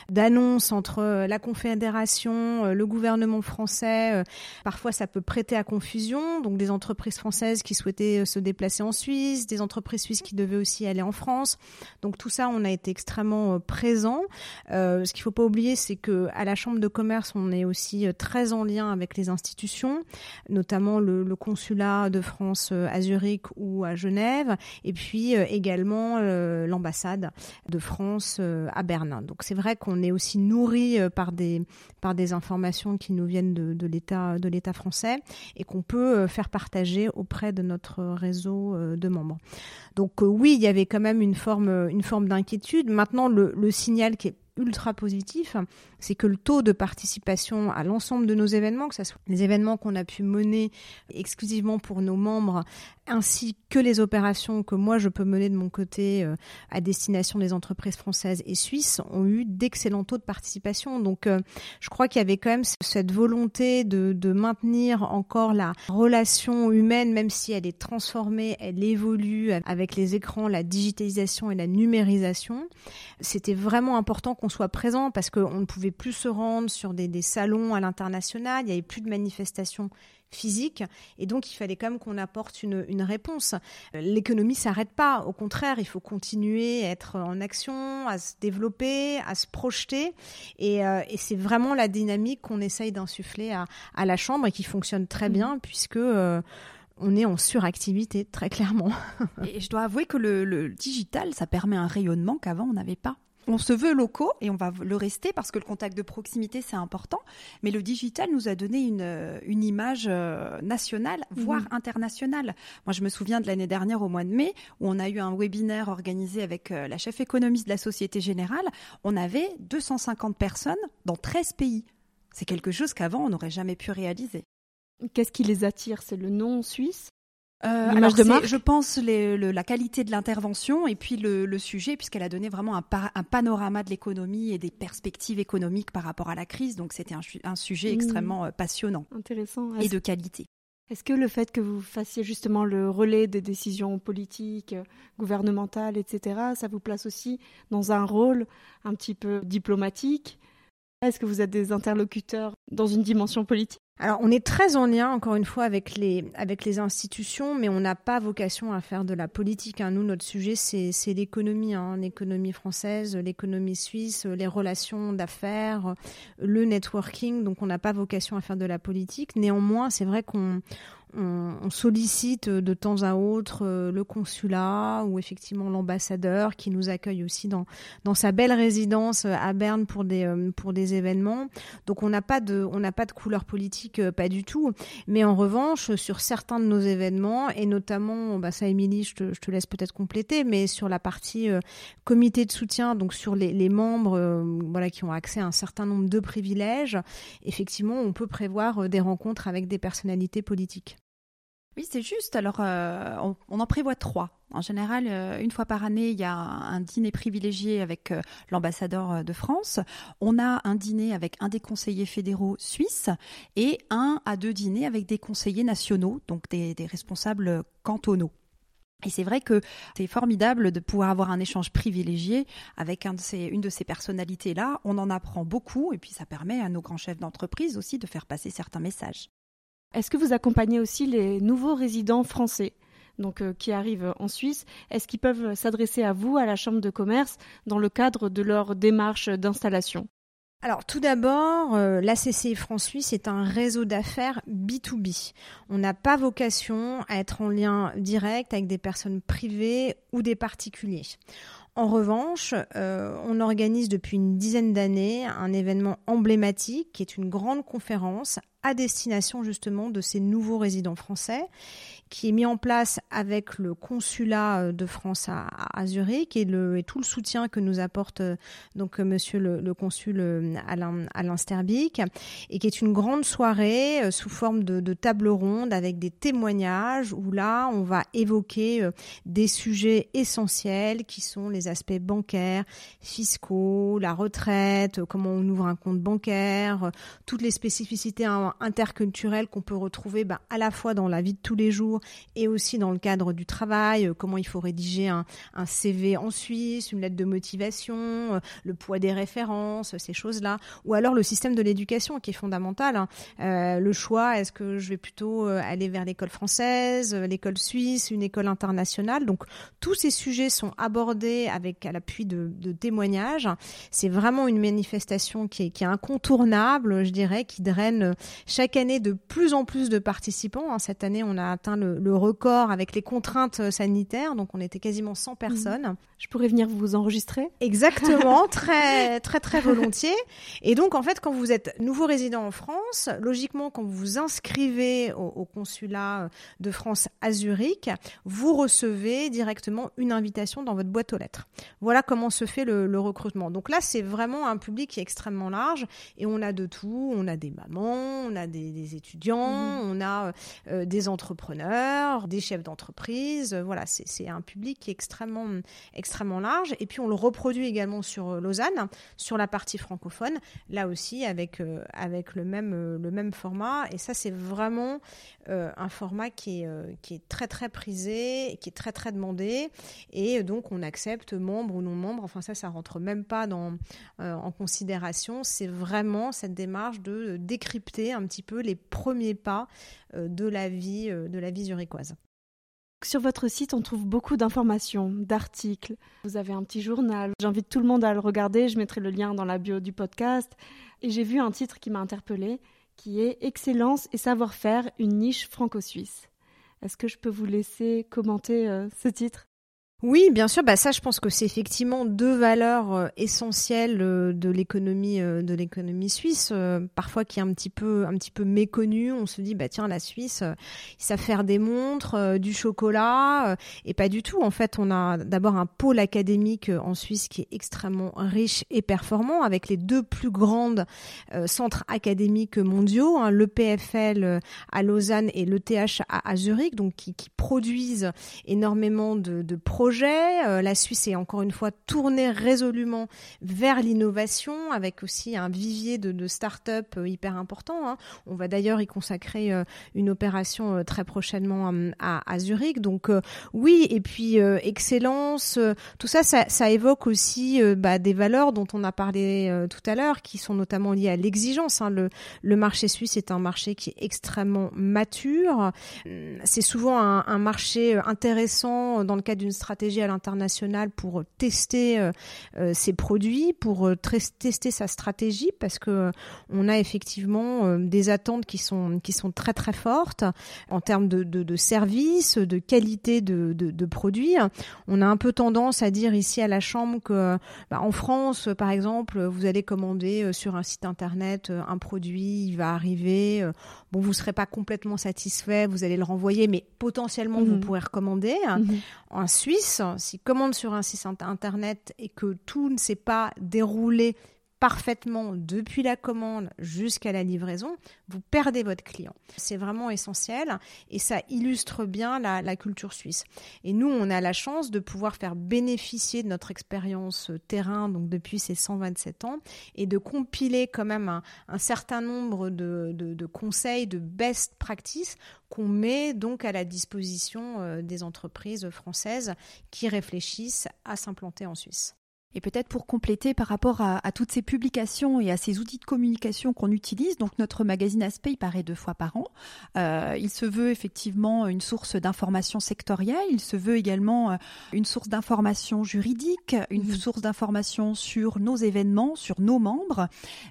d'annonces entre la Confédération, le gouvernement français. Parfois, ça peut prêter à confusion. Donc, des entreprises françaises qui souhaitaient se déplacer en Suisse, des entreprises suisses qui devaient aussi aller en France. Donc, tout ça, on a été extrêmement présent. Euh, ce qu'il faut pas oublier, c'est que à la Chambre de commerce, on est aussi très en lien avec les institutions, notamment le, consulat de France à Zurich ou à Genève, et puis également l'ambassade de France à Berlin. Donc c'est vrai qu'on est aussi nourri par des par des informations qui nous viennent de, de l'État français et qu'on peut faire partager auprès de notre réseau de membres. Donc oui, il y avait quand même une forme une forme d'inquiétude. Maintenant, le, le signal qui est ultra positif, c'est que le taux de participation à l'ensemble de nos événements, que ce soit les événements qu'on a pu mener exclusivement pour nos membres, ainsi que les opérations que moi je peux mener de mon côté euh, à destination des entreprises françaises et suisses, ont eu d'excellents taux de participation. Donc euh, je crois qu'il y avait quand même cette volonté de, de maintenir encore la relation humaine, même si elle est transformée, elle évolue avec les écrans, la digitalisation et la numérisation. C'était vraiment important qu'on soit présent parce qu'on ne pouvait plus se rendre sur des, salons à l'international, il n'y avait plus de manifestations physiques et donc il fallait quand même qu'on apporte une, réponse. L'économie s'arrête pas, au contraire, il faut continuer à être en action, à se développer, à se projeter et, euh, c'est vraiment la dynamique qu'on essaye d'insuffler à, la Chambre et qui fonctionne très mmh. bien puisque... Euh, on est en suractivité, très clairement. et je dois avouer que le digital, ça permet un rayonnement qu'avant on n'avait pas on se veut locaux et on va le rester parce que le contact de proximité c'est important. Mais le digital nous a donné une, euh, une image euh, nationale, mhm. voire internationale. Moi, je me souviens de l'année dernière au mois de mai où on a eu un webinaire organisé avec euh, la chef économiste de la Société Générale. On avait 250 personnes dans 13 pays. C'est quelque chose qu'avant on n'aurait jamais pu réaliser. Qu'est-ce qui les attire? C'est le nom suisse? Euh, alors de marque Je pense la qualité de l'intervention et puis le, sujet, puisqu'elle a donné vraiment un, un panorama de l'économie et des perspectives économiques par rapport à la crise. Donc c'était un, sujet mmh. extrêmement euh, passionnant. Intéressant. Et de qualité. Est-ce que le fait que vous fassiez justement le relais des décisions politiques, gouvernementales, etc., ça vous place aussi dans un rôle un petit peu diplomatique Est-ce que vous êtes des interlocuteurs dans une dimension politique? Alors, on est très en lien, encore une fois, avec les, institutions, mais on n'a pas vocation à faire de la politique. Hein. Nous, notre sujet, c'est l'économie, hein. l'économie française, l'économie suisse, les relations d'affaires, le networking. Donc, on n'a pas vocation à faire de la politique. Néanmoins, c'est vrai qu'on on, sollicite de temps à autre euh, le consulat ou effectivement l'ambassadeur qui nous accueille aussi dans, sa belle résidence à Berne pour des, euh, pour événements. Donc on n'a pas de, pas couleur politique, euh, pas du tout. Mais en revanche, sur certains de nos événements et notamment, bah ça, Émilie, je te, laisse peut-être compléter, mais sur la partie comité de soutien, donc sur les, les membres, voilà, qui ont accès à un certain nombre de privilèges, effectivement, on peut prévoir des rencontres avec des personnalités politiques. Oui, c'est juste. Alors, euh, on, en prévoit trois. En général, euh, une fois par année, il y a un, dîner privilégié avec euh, l'ambassadeur de France. On a un dîner avec un des conseillers fédéraux suisses et un à deux dîners avec des conseillers nationaux, donc des, responsables cantonaux. Et c'est vrai que c'est formidable de pouvoir avoir un échange privilégié avec une de ces personnalités-là. On en apprend beaucoup et puis ça permet à nos grands chefs d'entreprise aussi de faire passer certains messages. Est-ce que vous accompagnez aussi les nouveaux résidents français donc, euh, qui arrivent en Suisse? Est-ce qu'ils peuvent s'adresser à vous, à la Chambre de commerce, dans le cadre de leur démarche d'installation? Alors tout d'abord, euh, l'ACC France-Suisse est un réseau d'affaires B2B. On n'a pas vocation à être en lien direct avec des personnes privées ou des particuliers. En revanche, euh, on organise depuis une dizaine d'années un événement emblématique qui est une grande conférence à destination justement de ces nouveaux résidents français qui est mis en place avec le consulat euh, de France à, Zurich et, tout le soutien que nous apporte euh, donc euh, Monsieur le, consul Alain, Alain et qui est une grande soirée sous forme de, table ronde avec des témoignages où là on va évoquer des sujets essentiels qui sont les aspects bancaires, fiscaux, la retraite, comment on ouvre un compte bancaire, toutes les spécificités interculturelles qu'on peut retrouver bah, à la fois dans la vie de tous les jours et aussi dans le cadre du travail, euh, comment il faut rédiger un, CV en Suisse, une lettre de motivation, euh, le poids des références, ces choses-là, ou alors le système de l'éducation qui est fondamental. Hein. Euh, le choix, est-ce que je vais plutôt aller vers l'école française, l'école suisse, une école internationale? Donc tous ces sujets sont abordés avec à l'appui de, témoignages. C'est vraiment une manifestation qui est, qui est incontournable, je dirais, qui draine, chaque année de plus en plus de participants. Hein. Cette année, on a atteint le, record avec les contraintes sanitaires, donc on était quasiment 100 personnes. Je pourrais venir vous enregistrer? Exactement, très très très volontiers. Et donc en fait, quand vous êtes nouveau résident en France, logiquement, quand vous vous inscrivez au, consulat de France à Zurich, vous recevez directement une invitation dans votre boîte aux lettres. Voilà comment se fait le, recrutement. Donc là, c'est vraiment un public qui est extrêmement large et on a de tout. On a des mamans, on a des, étudiants, mmh. on a euh, des entrepreneurs, des chefs d'entreprise. Voilà, c'est un public qui est extrêmement extrêmement large. Et puis on le reproduit également sur euh, Lausanne, sur la partie francophone, là aussi avec, euh, avec le, même, euh, le même format. Et ça, c'est vraiment un format qui est, qui est très très prisé, qui est très très demandé. Et donc on accepte membres ou non membres. Enfin ça, ça rentre même pas dans, en considération. C'est vraiment cette démarche de décrypter un petit peu les premiers pas de la vie, de la vie zurichoise. Sur votre site, on trouve beaucoup d'informations, d'articles. Vous avez un petit journal. J'invite tout le monde à le regarder. Je mettrai le lien dans la bio du podcast. Et j'ai vu un titre qui m'a interpellée, qui est Excellence et savoir-faire, une niche franco-suisse. Est-ce que je peux vous laisser commenter euh, ce titre? Oui, bien sûr. Bah ça, je pense que c'est effectivement deux valeurs euh, essentielles euh, de l'économie euh, de l'économie suisse, parfois qui est un petit peu un petit peu méconnue. On se dit bah tiens la Suisse, ils faire des montres, du chocolat, et pas du tout. En fait, on a d'abord un pôle académique en Suisse qui est extrêmement riche et performant, avec les deux plus grandes centres académiques mondiaux, hein, le PFL à Lausanne et le TH à, Zurich, donc qui, produisent énormément de projets euh, la Suisse est encore une fois tournée résolument vers l'innovation, avec aussi un vivier de, start-up euh, hyper important. Hein. On va d'ailleurs y consacrer euh, une opération très prochainement à, Zurich. Donc oui, et puis excellence, tout ça, ça, évoque aussi bah, des valeurs dont on a parlé tout à l'heure, qui sont notamment liées à l'exigence. Hein. Le, marché suisse est un marché qui est extrêmement mature. C'est souvent un marché intéressant dans le cadre d'une stratégie à l'international pour tester euh, euh, ses produits, pour euh, tester sa stratégie, parce que on a effectivement des attentes qui sont qui sont très très fortes en termes de, de, services, de qualité de, de, produits. On a un peu tendance à dire ici à la Chambre que bah, en France, par exemple, vous allez commander sur un site internet un produit, il va arriver. Bon, vous serez pas complètement satisfait, vous allez le renvoyer, mais potentiellement vous mhm. pourrez recommander. Mhm. En Suisse, s'il commande sur un site internet et que tout ne s'est pas déroulé parfaitement depuis la commande jusqu'à la livraison, vous perdez votre client. C'est vraiment essentiel et ça illustre bien la, culture suisse. Et nous, on a la chance de pouvoir faire bénéficier de notre expérience terrain, donc depuis ces 127 ans, et de compiler quand même un, certain nombre de, de, conseils, de best practices qu'on met donc à la disposition euh, des entreprises françaises qui réfléchissent à s'implanter en Suisse. Et peut-être pour compléter par rapport à, toutes ces publications et à ces outils de communication qu'on utilise, donc notre magazine Aspect il paraît deux fois par an. Euh, il se veut effectivement une source d'information sectorielle, il se veut également euh, une source d'information juridique, une mmh. source d'information sur nos événements, sur nos membres.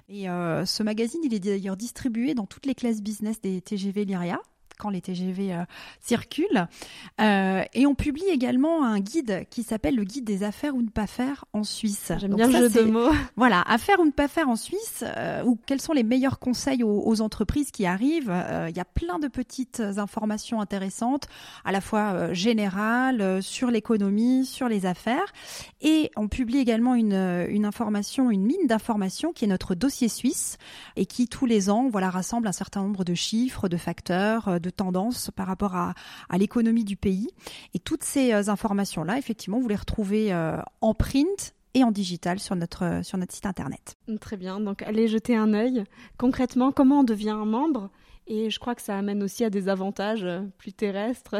Et euh, ce magazine, il est d'ailleurs distribué dans toutes les classes business des TGV Lyria quand les TGV euh, circulent. Euh, et on publie également un guide qui s'appelle le guide des affaires ou ne pas faire en Suisse. J'aime bien le jeu de mots. Voilà, affaires ou ne pas faire en Suisse, euh, ou quels sont les meilleurs conseils aux, entreprises qui arrivent. Il y a plein de petites informations intéressantes, à la fois générales, sur l'économie, sur les affaires. Et on publie également une, une information, une mine d'informations qui est notre dossier suisse et qui tous les ans voilà, rassemble un certain nombre de chiffres, de facteurs, de tendances par rapport à, l'économie du pays. Et toutes ces euh, informations-là, effectivement, vous les retrouvez euh, en print et en digital sur notre, sur notre site internet. Très bien, donc allez jeter un œil. Concrètement, comment on devient un membre? Et je crois que ça amène aussi à des avantages euh, plus terrestres.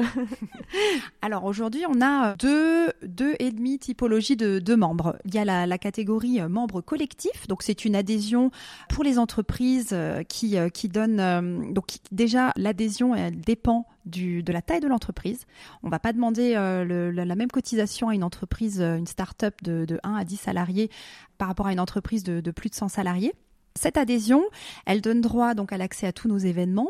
Alors aujourd'hui, on a deux, deux et demi typologies de, membres. Il y a la, catégorie euh, membres collectifs, donc c'est une adhésion pour les entreprises euh, qui, qui donne. Donc déjà, l'adhésion elle dépend de la taille de l'entreprise. On ne va pas demander la, même cotisation à une entreprise, une start-up de, de 1 à 10 salariés par rapport à une entreprise de, de plus de 100 salariés. Cette adhésion, elle donne droit donc à l'accès à tous nos événements,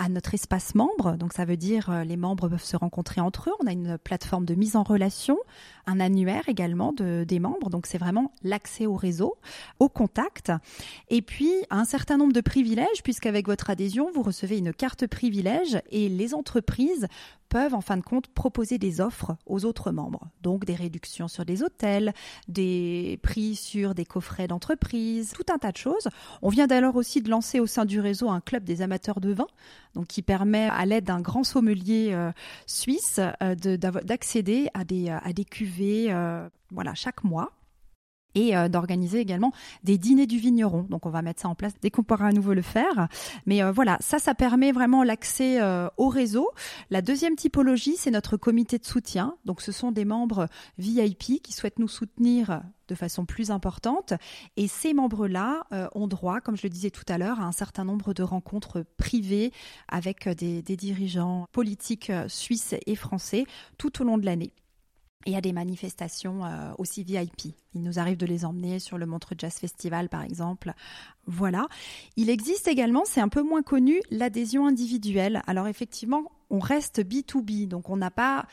à notre espace membre. Donc ça veut dire euh, les membres peuvent se rencontrer entre eux. On a une plateforme de mise en relation, un annuaire également de, des membres. Donc c'est vraiment l'accès au réseau, au contact. Et puis un certain nombre de privilèges puisqu'avec votre adhésion, vous recevez une carte privilège et les entreprises peuvent en fin de compte proposer des offres aux autres membres. Donc des réductions sur des hôtels, des prix sur des coffrets d'entreprise, tout un tas de choses. On vient d'ailleurs aussi de lancer au sein du réseau un club des amateurs de vin, qui permet à l'aide d'un grand sommelier euh, suisse euh, d'accéder à des, à des cuvées euh, voilà, chaque mois et euh, d'organiser également des dîners du vigneron. Donc on va mettre ça en place dès qu'on pourra à nouveau le faire. Mais euh, voilà, ça, ça permet vraiment l'accès euh, au réseau. La deuxième typologie, c'est notre comité de soutien. Donc ce sont des membres VIP qui souhaitent nous soutenir de façon plus importante. Et ces membres-là ont droit, comme je le disais tout à l'heure, à un certain nombre de rencontres privées avec des, des dirigeants politiques suisses et français tout au long de l'année et à des manifestations euh, aussi VIP. Il nous arrive de les emmener sur le Montreux Jazz Festival, par exemple. Voilà. Il existe également, c'est un peu moins connu, l'adhésion individuelle. Alors effectivement, on reste B2B, donc on n'a pas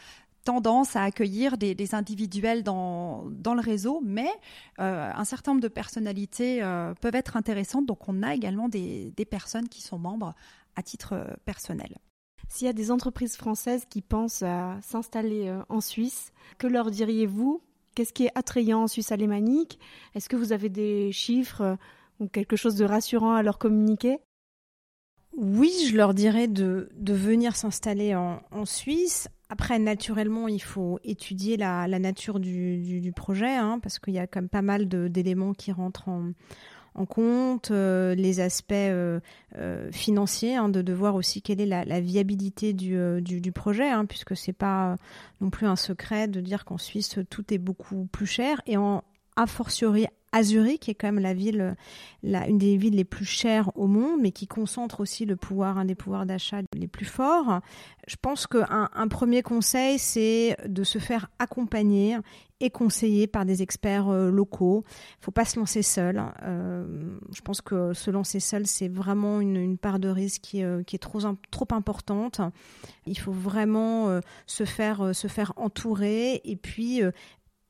tendance à accueillir des, individuels dans, le réseau, mais euh, un certain nombre de personnalités euh, peuvent être intéressantes. Donc on a également des personnes qui sont membres à titre personnel. S'il y a des entreprises françaises qui pensent à s'installer euh, en Suisse, que leur diriez-vous? Qu'est-ce qui est attrayant en Suisse alémanique? Est-ce que vous avez des chiffres euh, ou quelque chose de rassurant à leur communiquer? Oui, je leur dirais de, venir s'installer en, Suisse. Après, naturellement, il faut étudier la, nature du, projet, hein, parce qu'il y a quand même pas mal d'éléments qui rentrent en, en compte euh, les aspects euh, euh, financiers, hein, de, voir aussi quelle est la, viabilité du, du, projet, hein, puisque c'est pas non plus un secret de dire qu'en Suisse tout est beaucoup plus cher. Et en a fortiori à Zurich, qui est quand même la ville, la, une des villes les plus chères au monde, mais qui concentre aussi le pouvoir, un des pouvoirs d'achat les plus forts. Je pense qu'un un premier conseil, c'est de se faire accompagner et conseiller par des experts euh, locaux. Il faut pas se lancer seul. Euh, je pense que se lancer seul, c'est vraiment une, part de risque qui, euh, qui est trop, trop importante. Il faut vraiment se faire se faire entourer et puis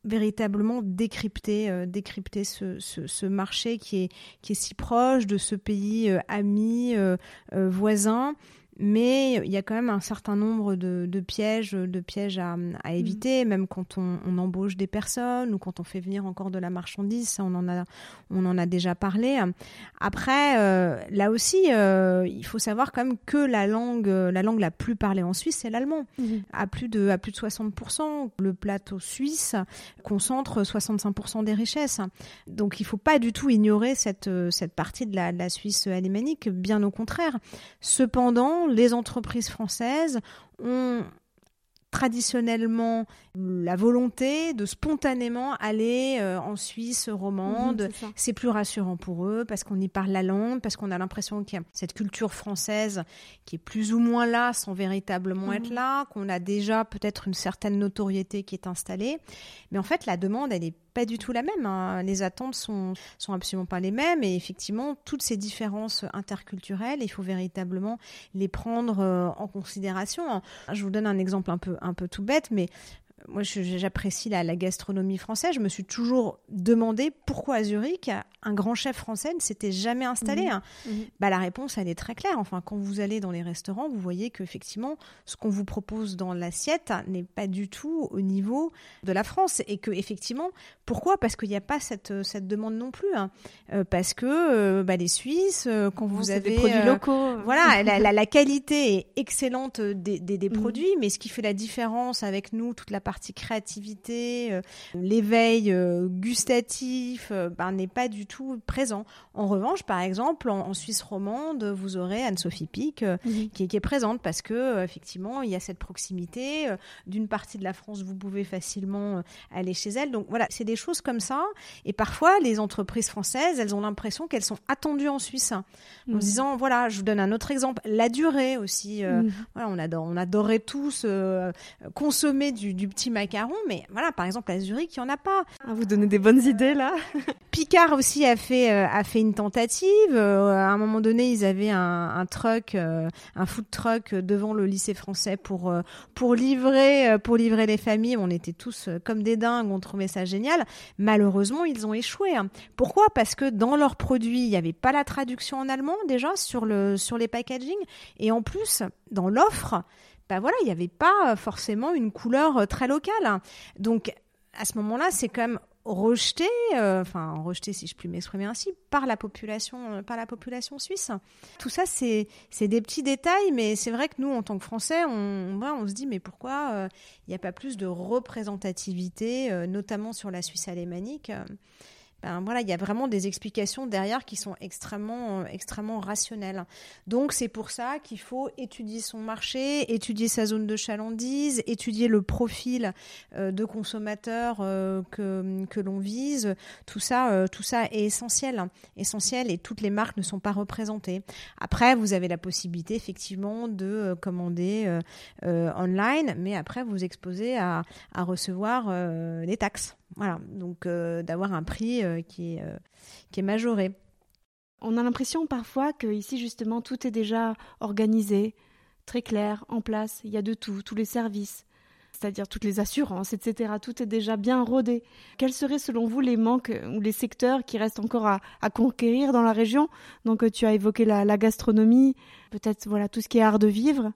véritablement décrypter, euh, décrypter ce, ce, marché qui est, qui est si proche de ce pays euh, ami, euh, voisin mais il y a quand même un certain nombre de, de pièges, de pièges à, à mm. éviter, même quand on, on, embauche des personnes ou quand on fait venir encore de la marchandise. Ça, on en a, on en a déjà parlé. Après, euh, là aussi, euh, il faut savoir quand même que la langue, la langue la plus parlée en Suisse, c'est l'allemand, mm-hmm. à plus de à plus de 60% Le plateau suisse concentre 65% des richesses. Donc, il faut pas du tout ignorer cette cette partie de la, de la Suisse alémanique, bien au contraire. Cependant, les entreprises françaises ont traditionnellement la volonté de spontanément aller euh, en Suisse romande. Mhm, c'est plus rassurant pour eux parce qu'on y parle la langue, parce qu'on a l'impression qu'il y a cette culture française qui est plus ou moins là sans véritablement être mhm. là, qu'on a déjà peut-être une certaine notoriété qui est installée. Mais en fait, la demande, elle est pas du tout la même. Hein. Les attentes sont, sont absolument pas les mêmes. Et effectivement, toutes ces différences interculturelles, il faut véritablement les prendre euh, en considération. Je vous donne un exemple un peu, un peu tout bête, mais moi, j'apprécie la, la, gastronomie française. Je me suis toujours demandé pourquoi à Zurich, un grand chef français ne s'était jamais installé. Mhm. Hein. Mhm. Bah, la réponse, elle est très claire. Enfin, quand vous allez dans les restaurants, vous voyez qu'effectivement, ce qu'on vous propose dans l'assiette n'est pas du tout au niveau de la France. Et que, effectivement, pourquoi? Parce qu'il n'y a pas cette, cette demande non plus. Hein. Euh, parce que euh, bah, les Suisses, euh, quand vous avez. Des produits locaux. Voilà, la, la, la, qualité est excellente des, des, des mhm. produits, mais ce qui fait la différence avec nous, toute la partie créativité, euh, l'éveil euh, gustatif euh, ben, n'est pas du tout présent. En revanche, par exemple, en, Suisse romande, vous aurez Anne-Sophie Pic qui, est présente parce que effectivement, il y a cette proximité. D'une partie de la France, vous pouvez facilement aller chez elle. Donc voilà, c'est des choses comme ça. Et parfois, les entreprises françaises, elles ont l'impression qu'elles sont attendues en Suisse. En se disant, voilà, je vous donne un autre exemple, la durée aussi. Voilà, on, adore, on adorait tous consommer du, du petit petits macarons, mais voilà, par exemple à Zurich, il y en a pas. Ah, vous donnez des bonnes idées là. Picard aussi a fait euh, a fait une tentative. Euh, à un moment donné, ils avaient un, un truck, euh, un food truck devant le lycée français pour pour livrer pour livrer les familles. On était tous comme des dingues, on trouvait ça génial. Malheureusement, ils ont échoué. Hein. Pourquoi? Parce que dans leurs produits, il n'y avait pas la traduction en allemand déjà sur le sur les packaging, et en plus dans l'offre, bah voilà, il n'y avait pas forcément une couleur très locale. Donc à ce moment-là, c'est quand même rejeté, euh, enfin rejeté si je puis m'exprimer ainsi, par la population, euh, par la population suisse. Tout ça, c'est des petits détails, mais c'est vrai que nous, en tant que Français, on, on se dit mais pourquoi euh, il n'y a pas plus de représentativité, notamment sur la Suisse alémanique ben voilà, il y a vraiment des explications derrière qui sont extrêmement, euh, extrêmement rationnelles. Donc c'est pour ça qu'il faut étudier son marché, étudier sa zone de chalandise, étudier le profil euh, de consommateurs euh, que, que l'on vise. Tout ça, tout ça est essentiel, essentiel et toutes les marques ne sont pas représentées. Après, vous avez la possibilité effectivement de commander online, mais après vous exposez à, à recevoir des taxes. Voilà, donc d'avoir un prix qui, est, euh, qui est majoré. On a l'impression parfois que ici justement tout est déjà organisé, très clair, en place. Il y a de tout, tous les services, c'est-à-dire toutes les assurances, etc. Tout est déjà bien rodé. Quels seraient selon vous les manques ou les secteurs qui restent encore à, conquérir dans la région? Donc tu as évoqué la, la gastronomie, peut-être voilà tout ce qui est art de vivre.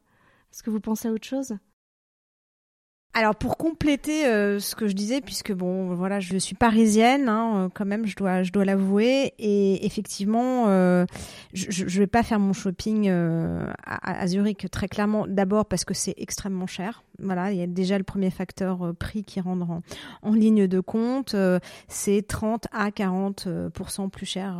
Est-ce que vous pensez à autre chose? Alors pour compléter euh, ce que je disais, puisque bon voilà, je suis parisienne hein, euh, quand même, je dois je dois l'avouer, et effectivement, euh, je, je vais pas faire mon shopping à, à, Zurich très clairement. D'abord parce que c'est extrêmement cher. Voilà, il y a déjà le premier facteur prix qui rentre en, en, ligne de compte, c'est 30 à 40 plus cher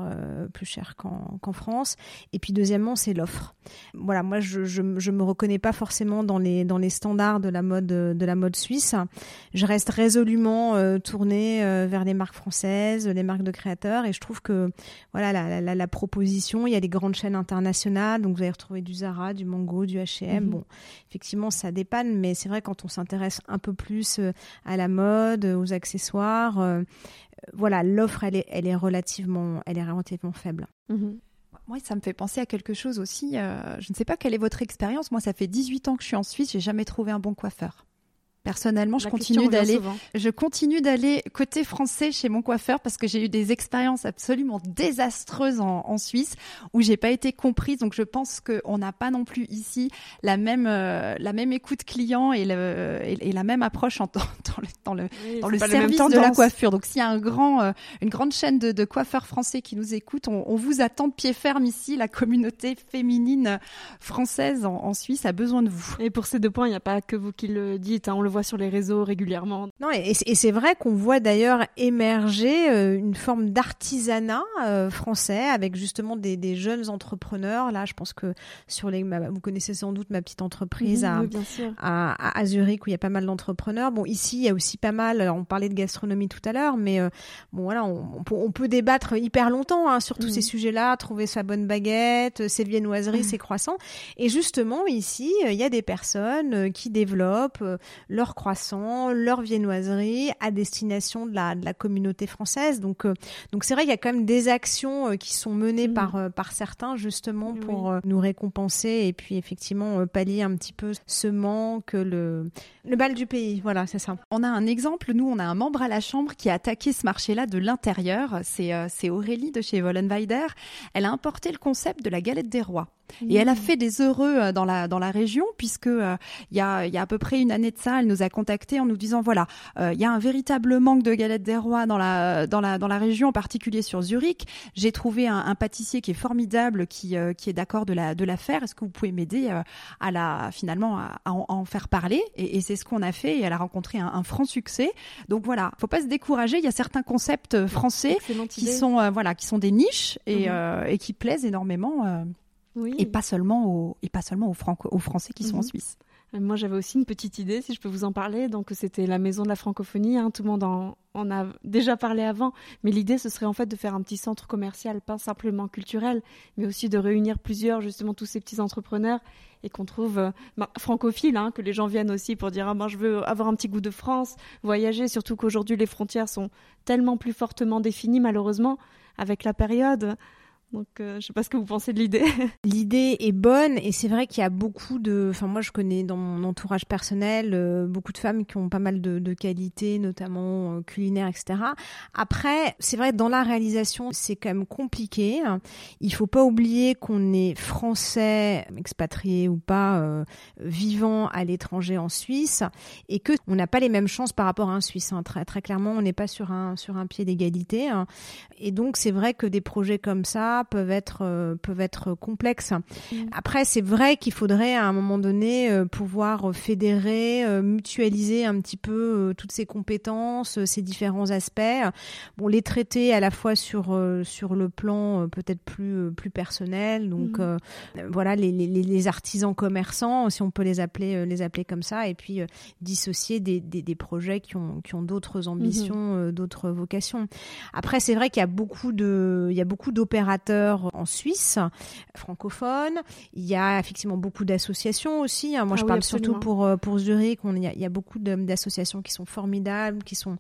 plus cher qu'en France. Et puis deuxièmement, c'est l'offre. Voilà, moi je, je je me reconnais pas forcément dans les dans les standards de la mode de la mode suisse. Je reste résolument euh, tournée euh, vers les marques françaises, les marques de créateurs, et je trouve que voilà la, proposition, il y a des grandes chaînes internationales, donc vous allez retrouver du Zara, du Mango, du H&M. Bon, effectivement, ça dépanne, mais c'est vrai quand on s'intéresse un peu plus euh, à la mode, aux accessoires, voilà, l'offre elle est, elle est relativement, elle est relativement faible. Mhm. Moi, ça me fait penser à quelque chose aussi. je ne sais pas quelle est votre expérience. Moi, ça fait 18 ans que je suis en Suisse. J'ai jamais trouvé un bon coiffeur. Personnellement, je continue d'aller, je continue d'aller côté français chez mon coiffeur parce que j'ai eu des expériences absolument désastreuses en, en Suisse où j'ai pas été comprise. Donc, je pense qu'on n'a pas non plus ici la même euh, la même écoute client et, le, et, la même approche en, dans, le dans le, dans le service de la coiffure. Donc, s'il y a un grand euh, une grande chaîne de, de, coiffeurs français qui nous écoute, on, on, vous attend de pied ferme ici. La communauté féminine française en, en Suisse a besoin de vous. Et pour ces deux points, il n'y a pas que vous qui le dites. Hein, on le voit sur les réseaux régulièrement. Non, et, c'est vrai qu'on voit d'ailleurs émerger euh, une forme d'artisanat euh, français avec justement des, jeunes entrepreneurs. Là, je pense que sur les, vous connaissez sans doute ma petite entreprise à, à, Zurich où il y a pas mal d'entrepreneurs. Bon, ici, il y a aussi pas mal. On parlait de gastronomie tout à l'heure, mais euh, bon, voilà, on, peut débattre hyper longtemps hein, sur tous ces sujets-là, trouver sa bonne baguette, ses viennoiseries, ses croissants. Et justement, ici, il y a des personnes qui développent leur leurs croissants, leurs viennoiseries à destination de la, de la communauté française. Donc, euh, donc c'est vrai, il y a quand même des actions euh, qui sont menées mm. par, euh, par certains justement pour nous récompenser et puis effectivement pallier un petit peu ce manque, le, le bal du pays. Voilà, c'est ça. On a un exemple, nous, on a un membre à la Chambre qui a attaqué ce marché-là de l'intérieur. C'est Aurélie de chez Wollenweider. Elle a importé le concept de la galette des rois. Et elle a mmh. fait des heureux dans la dans la région puisque il y a y a à peu près une année de ça, elle nous a contacté en nous disant voilà euh, il y a un véritable manque de galettes des rois dans la dans la dans la région en particulier sur Zurich. J'ai trouvé un, un, pâtissier qui est formidable qui qui est d'accord de la de la faire. Est-ce que vous pouvez m'aider à la finalement à, en, faire parler? Et, et c'est ce qu'on a fait et elle a rencontré un, un, franc succès. Donc voilà, faut pas se décourager. Il y a certains concepts français qui sont voilà qui sont des niches et, mmh. et qui plaisent énormément et pas seulement aux, et pas seulement aux, Franco, aux Français qui sont en mhm. Suisse. Moi, j'avais aussi une petite idée, si je peux vous en parler. Donc, c'était la maison de la francophonie. Hein. Tout le monde en, en, a déjà parlé avant. Mais l'idée, ce serait en fait de faire un petit centre commercial, pas simplement culturel, mais aussi de réunir plusieurs, justement, tous ces petits entrepreneurs et qu'on trouve euh, bah, francophile, hein, que les gens viennent aussi pour dire ah ben je veux avoir un petit goût de France, voyager, surtout qu'aujourd'hui les frontières sont tellement plus fortement définies malheureusement avec la période. Donc, euh, je ne sais pas ce que vous pensez de l'idée. L'idée est bonne et c'est vrai qu'il y a beaucoup de. Enfin, moi, je connais dans mon entourage personnel euh, beaucoup de femmes qui ont pas mal de, qualités, notamment euh, culinaires, etc. Après, c'est vrai dans la réalisation, c'est quand même compliqué. Il faut pas oublier qu'on est français, expatrié ou pas, vivant à l'étranger en Suisse et que on n'a pas les mêmes chances par rapport à un Suisse. Hein. Très, très clairement, on n'est pas sur un sur un pied d'égalité. Hein. Et donc, c'est vrai que des projets comme ça peuvent être euh, peuvent être complexes. Mm. Après, c'est vrai qu'il faudrait à un moment donné euh, pouvoir fédérer, euh, mutualiser un petit peu toutes ces compétences, ces différents aspects. Bon, les traiter à la fois sur sur le plan peut-être plus plus personnel. Donc mm. voilà, les, les, les, artisans commerçants, si on peut les appeler les appeler comme ça, et puis dissocier des, des, des, projets qui ont qui ont d'autres ambitions, mm-hmm. d'autres vocations. Après, c'est vrai qu'il y a beaucoup de il y a beaucoup d'opérateurs en Suisse francophone. Il y a effectivement beaucoup d'associations aussi. Hein. Moi, ah je parle surtout pour, euh, pour Zurich. il, y a, il y a beaucoup d'associations qui sont formidables, qui sont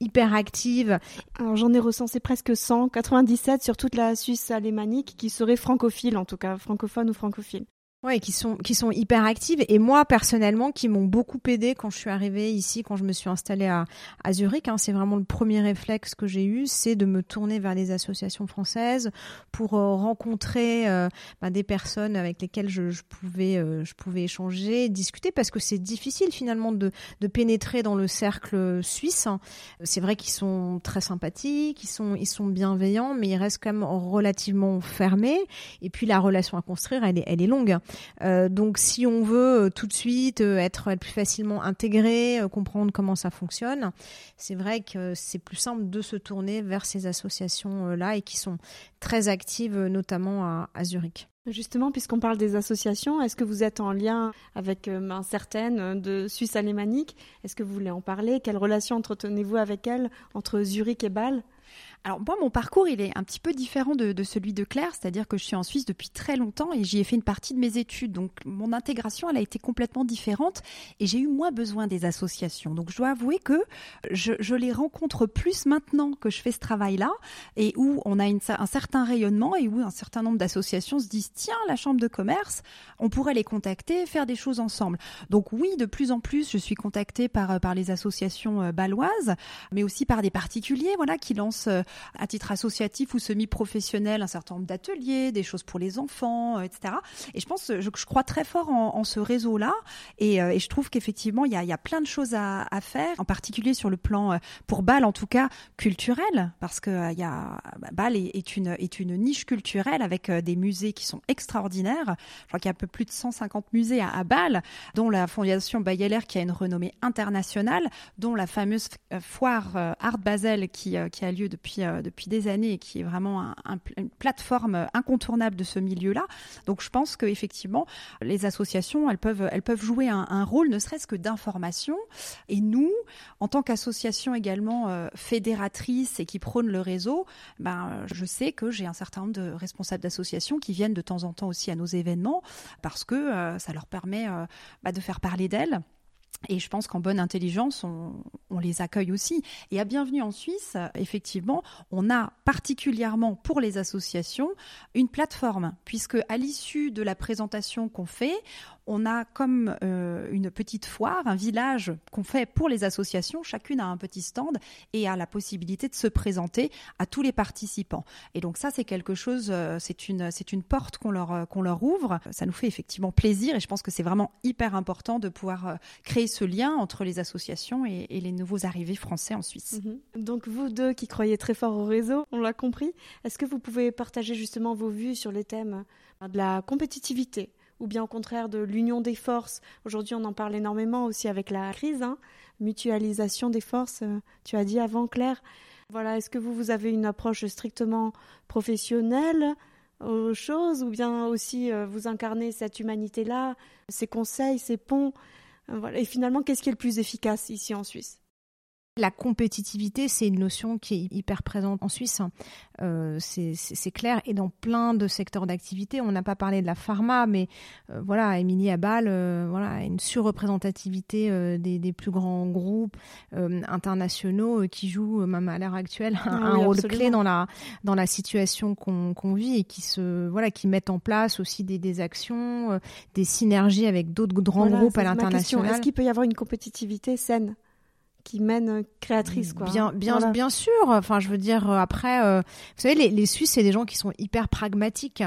hyper actives. Alors j'en ai recensé presque 100, 97 sur toute la Suisse alémanique qui seraient francophiles en tout cas, francophones ou francophiles. Ouais, qui sont qui sont hyper actives et moi personnellement qui m'ont beaucoup aidé quand je suis arrivée ici, quand je me suis installée à, à Zurich. Hein, c'est vraiment le premier réflexe que j'ai eu, c'est de me tourner vers les associations françaises pour euh, rencontrer euh, ben, des personnes avec lesquelles je, je pouvais euh, je pouvais échanger, discuter parce que c'est difficile finalement de, de pénétrer dans le cercle suisse. Hein. C'est vrai qu'ils sont très sympathiques, ils sont ils sont bienveillants, mais ils restent quand même relativement fermés. Et puis la relation à construire, elle est elle est longue. Euh, donc si on veut euh, tout de suite euh, être, plus facilement intégré, comprendre comment ça fonctionne, c'est vrai que c'est plus simple de se tourner vers ces associations-là et qui sont très actives, notamment à, Zurich. Justement, puisqu'on parle des associations, est-ce que vous êtes en lien avec certaines de Suisse alémanique? Est-ce que vous voulez en parler? Quelle relation entretenez-vous avec elles entre Zurich et Bâle? Alors moi, mon parcours, il est un petit peu différent de, celui de Claire, c'est-à-dire que je suis en Suisse depuis très longtemps et j'y ai fait une partie de mes études. Donc mon intégration, elle a été complètement différente et j'ai eu moins besoin des associations. Donc je dois avouer que je, les rencontre plus maintenant que je fais ce travail-là et où on a un certain rayonnement et où un certain nombre d'associations se disent tiens, la chambre de commerce, on pourrait les contacter, faire des choses ensemble. Donc oui, de plus en plus, je suis contactée par, par les associations euh, baloises, mais aussi par des particuliers voilà, qui lancent euh, à titre associatif ou semi-professionnel un certain nombre d'ateliers, des choses pour les enfants, euh, etc. Et je pense, je, je crois très fort en, ce réseau-là et, euh, et, je trouve qu'effectivement, il y a, plein de choses à, faire, en particulier sur le plan, euh, pour Bâle en tout cas, culturel, parce que il bah, Bâle est, est, une, est une niche culturelle avec des musées qui sont extraordinaires. Je crois qu'il y a un peu plus de 150 musées à, à Bâle, dont la Fondation Bayeler qui a une renommée internationale, dont la fameuse foire Art Basel qui, qui a lieu depuis euh, depuis des années et qui est vraiment une plateforme incontournable de ce milieu-là. Donc je pense qu'effectivement, les associations, elles peuvent, elles peuvent jouer un, rôle, ne serait-ce que d'information. Et nous, en tant qu'association également euh, fédératrice et qui prône le réseau, ben, je sais que j'ai un certain nombre de responsables d'associations qui viennent de temps en temps aussi à nos événements parce que euh, ça leur permet bah, de faire parler d'elles et je pense qu'en bonne intelligence, on, les accueille aussi. Et à Bienvenue en Suisse, effectivement, on a particulièrement pour les associations une plateforme, puisque à l'issue de la présentation qu'on fait, on a comme euh, une petite foire, un village qu'on fait pour les associations. Chacune a un petit stand et a la possibilité de se présenter à tous les participants. Et donc ça, c'est quelque chose, euh, c'est une, porte qu'on leur, euh, qu'on leur ouvre. Ça nous fait effectivement plaisir et je pense que c'est vraiment hyper important de pouvoir créer ce lien entre les associations et, les nouveaux arrivés français en Suisse. Mhm. Donc vous deux qui croyez très fort au réseau, on l'a compris. Est-ce que vous pouvez partager justement vos vues sur les thèmes de la compétitivité? Ou bien au contraire de l'union des forces. Aujourd'hui, on en parle énormément aussi avec la crise, hein. mutualisation des forces, euh, tu as dit avant Claire. Voilà, est-ce que vous, vous avez une approche strictement professionnelle aux choses ou bien aussi vous incarnez cette humanité-là, ces conseils, ces ponts voilà. Et finalement, qu'est-ce qui est le plus efficace ici en Suisse? La compétitivité, c'est une notion qui est hyper présente en Suisse. Hein. Euh, c'est clair. Et dans plein de secteurs d'activité, on n'a pas parlé de la pharma, mais euh, voilà, Émilie Abal, euh, voilà, une surreprésentativité des, des, plus grands groupes internationaux qui jouent, même à l'heure actuelle, un, ah rôle clé dans la dans la situation qu'on vit et qui se voilà, qui mettent en place aussi des, des actions, des synergies avec d'autres grands groupes à l'international. Est-ce qu'il peut y avoir une compétitivité saine? Qui mène créatrice quoi. Bien bien bien sûr. Enfin je veux dire euh, après euh, vous savez les, les Suisses c'est des gens qui sont hyper pragmatiques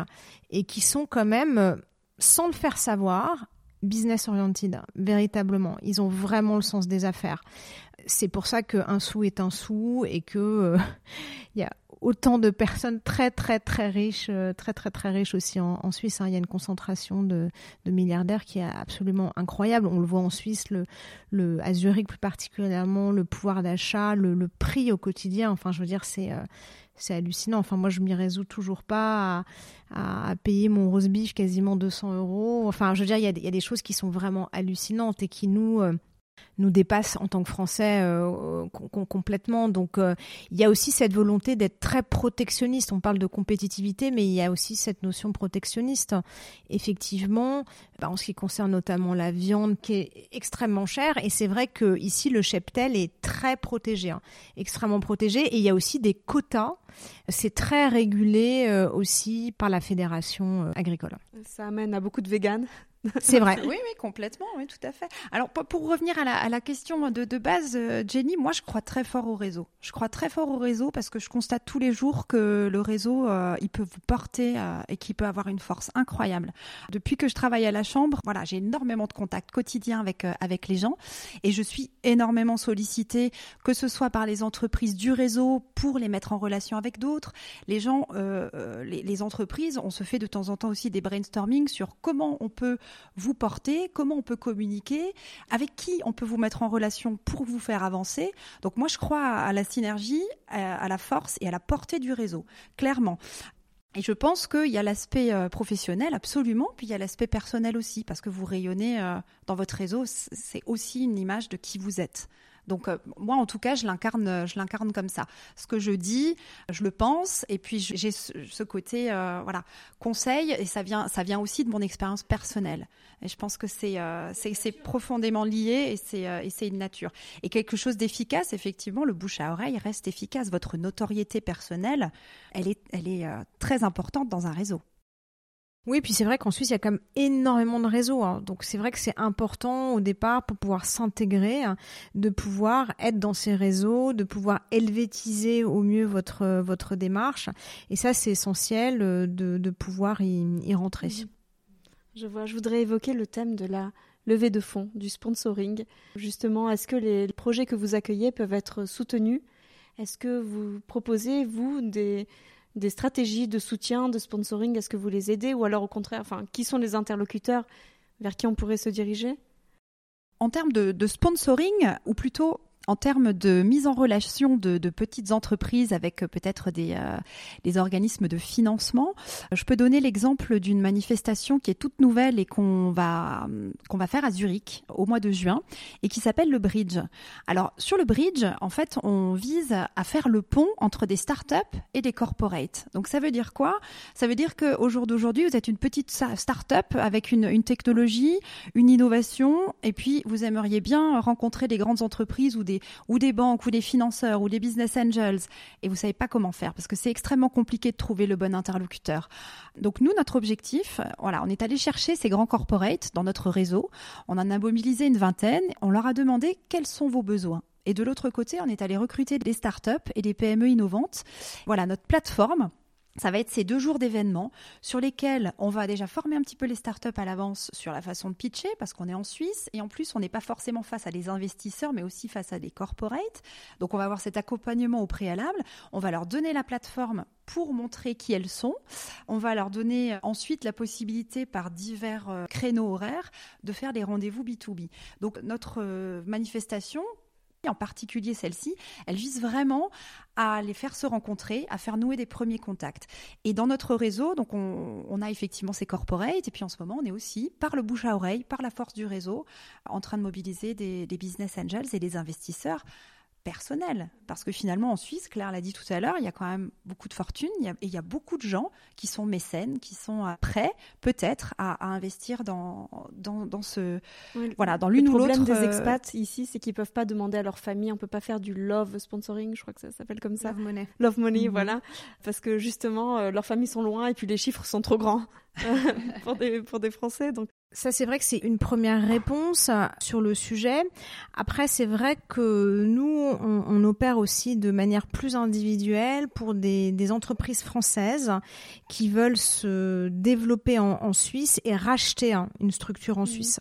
et qui sont quand même euh, sans le faire savoir business oriented véritablement. Ils ont vraiment le sens des affaires. C'est pour ça qu'un sou est un sou et que il y a autant de personnes très très très riches, euh, très très très riches aussi en, Suisse. Hein. Il y a une concentration de, milliardaires qui est absolument incroyable. On le voit en Suisse, le, à Zurich plus particulièrement, le pouvoir d'achat, le, prix au quotidien. Enfin, je veux dire, c'est euh, c'est hallucinant. Enfin, moi, je m'y résous toujours pas à, payer mon rose quasiment 200 euros. Enfin, je veux dire, il y a, il y a des choses qui sont vraiment hallucinantes et qui nous euh, nous dépasse en tant que Français euh, complètement. Donc euh, il y a aussi cette volonté d'être très protectionniste. On parle de compétitivité, mais il y a aussi cette notion protectionniste. Effectivement, bah, en ce qui concerne notamment la viande qui est extrêmement chère, et c'est vrai que ici le cheptel est très protégé, hein, extrêmement protégé, et il y a aussi des quotas. C'est très régulé euh, aussi par la fédération agricole. Ça amène à beaucoup de véganes. C'est vrai. oui, oui, complètement, oui, tout à fait. Alors, pour revenir à la, question de, de, base, euh, Jenny, moi, je crois très fort au réseau. Je crois très fort au réseau parce que je constate tous les jours que le réseau, euh, il peut vous porter euh, et qu'il peut avoir une force incroyable. Depuis que je travaille à la chambre, voilà, j'ai énormément de contacts quotidiens avec avec les gens et je suis énormément sollicitée, que ce soit par les entreprises du réseau pour les mettre en relation avec d'autres. Les gens, les, les entreprises, on se fait de temps en temps aussi des brainstorming sur comment on peut vous porter, comment on peut communiquer, avec qui on peut vous mettre en relation pour vous faire avancer. Donc moi, je crois à la synergie, à la force et à la portée du réseau, clairement. Et je pense qu'il y a l'aspect euh, professionnel, absolument, puis il y a l'aspect personnel aussi, parce que vous rayonnez euh, dans votre réseau, c'est aussi une image de qui vous êtes. Donc euh, moi, en tout cas, je l'incarne, je l'incarne comme ça. Ce que je dis, je le pense, et puis j'ai ce, côté, euh, voilà, conseil, et ça vient, ça vient aussi de mon expérience personnelle. Et je pense que c'est, euh, c'est, profondément lié, et c'est, et c'est une nature. Et quelque chose d'efficace, effectivement, le bouche à oreille reste efficace. Votre notoriété personnelle, elle est, elle est très importante dans un réseau. Oui, puis c'est vrai qu'en Suisse, il y a quand même énormément de réseaux. Hein. Donc c'est vrai que c'est important au départ pour pouvoir s'intégrer, hein, de pouvoir être dans ces réseaux, de pouvoir helvétiser au mieux votre, votre démarche. Et ça, c'est essentiel euh, de, de pouvoir y, y rentrer. Je vois, je voudrais évoquer le thème de la levée de fonds, du sponsoring. Justement, est-ce que les projets que vous accueillez peuvent être soutenus? Est-ce que vous proposez, vous, des des stratégies de soutien, de sponsoring Est-ce que vous les aidez ou alors au contraire, qui sont les interlocuteurs vers qui on pourrait se diriger? En termes de, de sponsoring, ou plutôt en termes de mise en relation de, petites entreprises avec euh, peut-être des, euh, des, organismes de financement, je peux donner l'exemple d'une manifestation qui est toute nouvelle et qu'on va, qu'on va faire à Zurich au mois de juin et qui s'appelle le Bridge. Alors sur le Bridge, en fait, on vise à faire le pont entre des startups et des corporates. Donc ça veut dire quoi? Ça veut dire qu'au jour d'aujourd'hui, vous êtes une petite startup avec une technologie, une innovation, et puis vous aimeriez bien rencontrer des grandes entreprises ou des ou des banques ou des financeurs ou des business angels et vous savez pas comment faire parce que c'est extrêmement compliqué de trouver le bon interlocuteur. Donc nous, notre objectif, voilà, on est allé chercher ces grands corporates dans notre réseau. On en a mobilisé une vingtaine. On leur a demandé quels sont vos besoins. Et de l'autre côté, on est allé recruter des startups et des PME innovantes. Voilà, notre plateforme, ça va être ces deux jours d'événements sur lesquels on va déjà former un petit peu les startups à l'avance sur la façon de pitcher parce qu'on est en Suisse et en plus on n'est pas forcément face à des investisseurs mais aussi face à des corporates. Donc on va avoir cet accompagnement au préalable. On va leur donner la plateforme pour montrer qui elles sont. On va leur donner ensuite la possibilité par divers euh, créneaux horaires de faire des rendez-vous B2B. Donc notre euh, manifestation en particulier celle-ci, elle vise vraiment à les faire se rencontrer, à faire nouer des premiers contacts. Et dans notre réseau, donc on, a effectivement ces corporates, et puis en ce moment, on est aussi, par le bouche à oreille, par la force du réseau, en train de mobiliser des, des business angels et des investisseurs personnel. Parce que finalement, en Suisse, Claire l'a dit tout à l'heure, il y a quand même beaucoup de fortune et il y a beaucoup de gens qui sont mécènes, qui sont euh, prêts peut-être à, investir dans, dans, ce. voilà, dans l'une ou l'autre. Le problème des euh, expats ici, c'est qu'ils ne peuvent pas demander à leur famille, on ne peut pas faire du love sponsoring, je crois que ça s'appelle comme ça. Love money. Love money, mhm. voilà. Parce que justement, euh, leurs familles sont loin et puis les chiffres sont trop grands. pour, des, pour des Français. Donc ça, c'est vrai que c'est une première réponse sur le sujet. Après, c'est vrai que nous, on, opère aussi de manière plus individuelle pour des, des, entreprises françaises qui veulent se développer en, en Suisse et racheter hein, une structure en mmh. Suisse.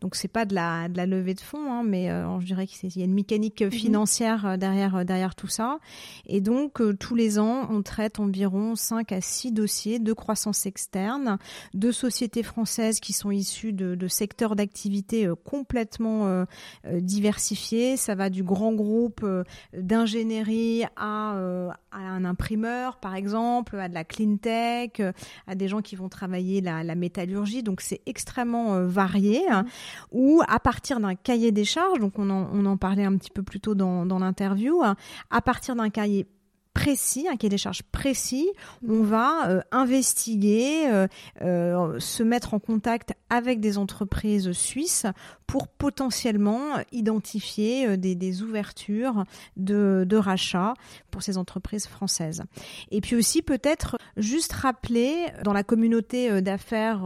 Donc, c'est pas de la, de la levée de fonds, hein, mais euh, je dirais qu'il y a une mécanique mmh. financière euh, derrière, euh, derrière tout ça. Et donc, tous les ans, on traite environ 5 à 6 dossiers de croissance externe de sociétés françaises qui sont issus de, secteurs d'activité euh, complètement euh, euh, diversifiés. Ça va du grand groupe d'ingénierie à, un imprimeur, par exemple, à de la clean tech, à des gens qui vont travailler la, métallurgie. Donc c'est extrêmement varié. Hein. ou à partir d'un cahier des charges, donc on en, parlait un petit peu plus tôt dans, dans l'interview, hein, à partir d'un cahier précis, un cahier des charges précis, on va euh, investiguer, euh, euh, se mettre en contact avec des entreprises suisses pour potentiellement identifier des, ouvertures de, de, rachat pour ces entreprises françaises. Et puis aussi peut-être juste rappeler dans la communauté d'affaires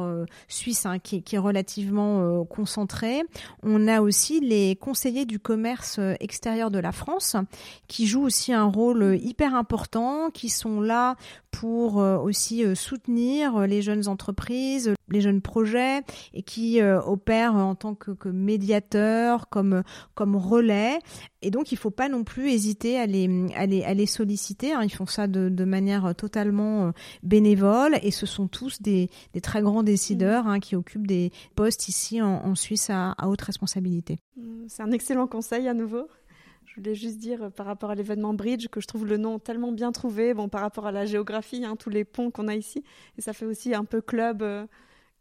suisse hein, qui, est relativement concentrée, on a aussi les conseillers du commerce extérieur de la France qui jouent aussi un rôle hyper importants qui sont là pour euh, aussi euh, soutenir les jeunes entreprises, les jeunes projets et qui euh, opèrent en tant que, que médiateurs, comme, comme relais. Et donc, il ne faut pas non plus hésiter à les, à les, à les solliciter. Hein. Ils font ça de, de, manière totalement bénévole et ce sont tous des, des très grands décideurs hein, qui occupent des postes ici en, en Suisse à, à haute responsabilité. C'est un excellent conseil à nouveau. Je voulais juste dire euh, par rapport à l'événement Bridge que je trouve le nom tellement bien trouvé, bon par rapport à la géographie, hein, tous les ponts qu'on a ici, et ça fait aussi un peu club.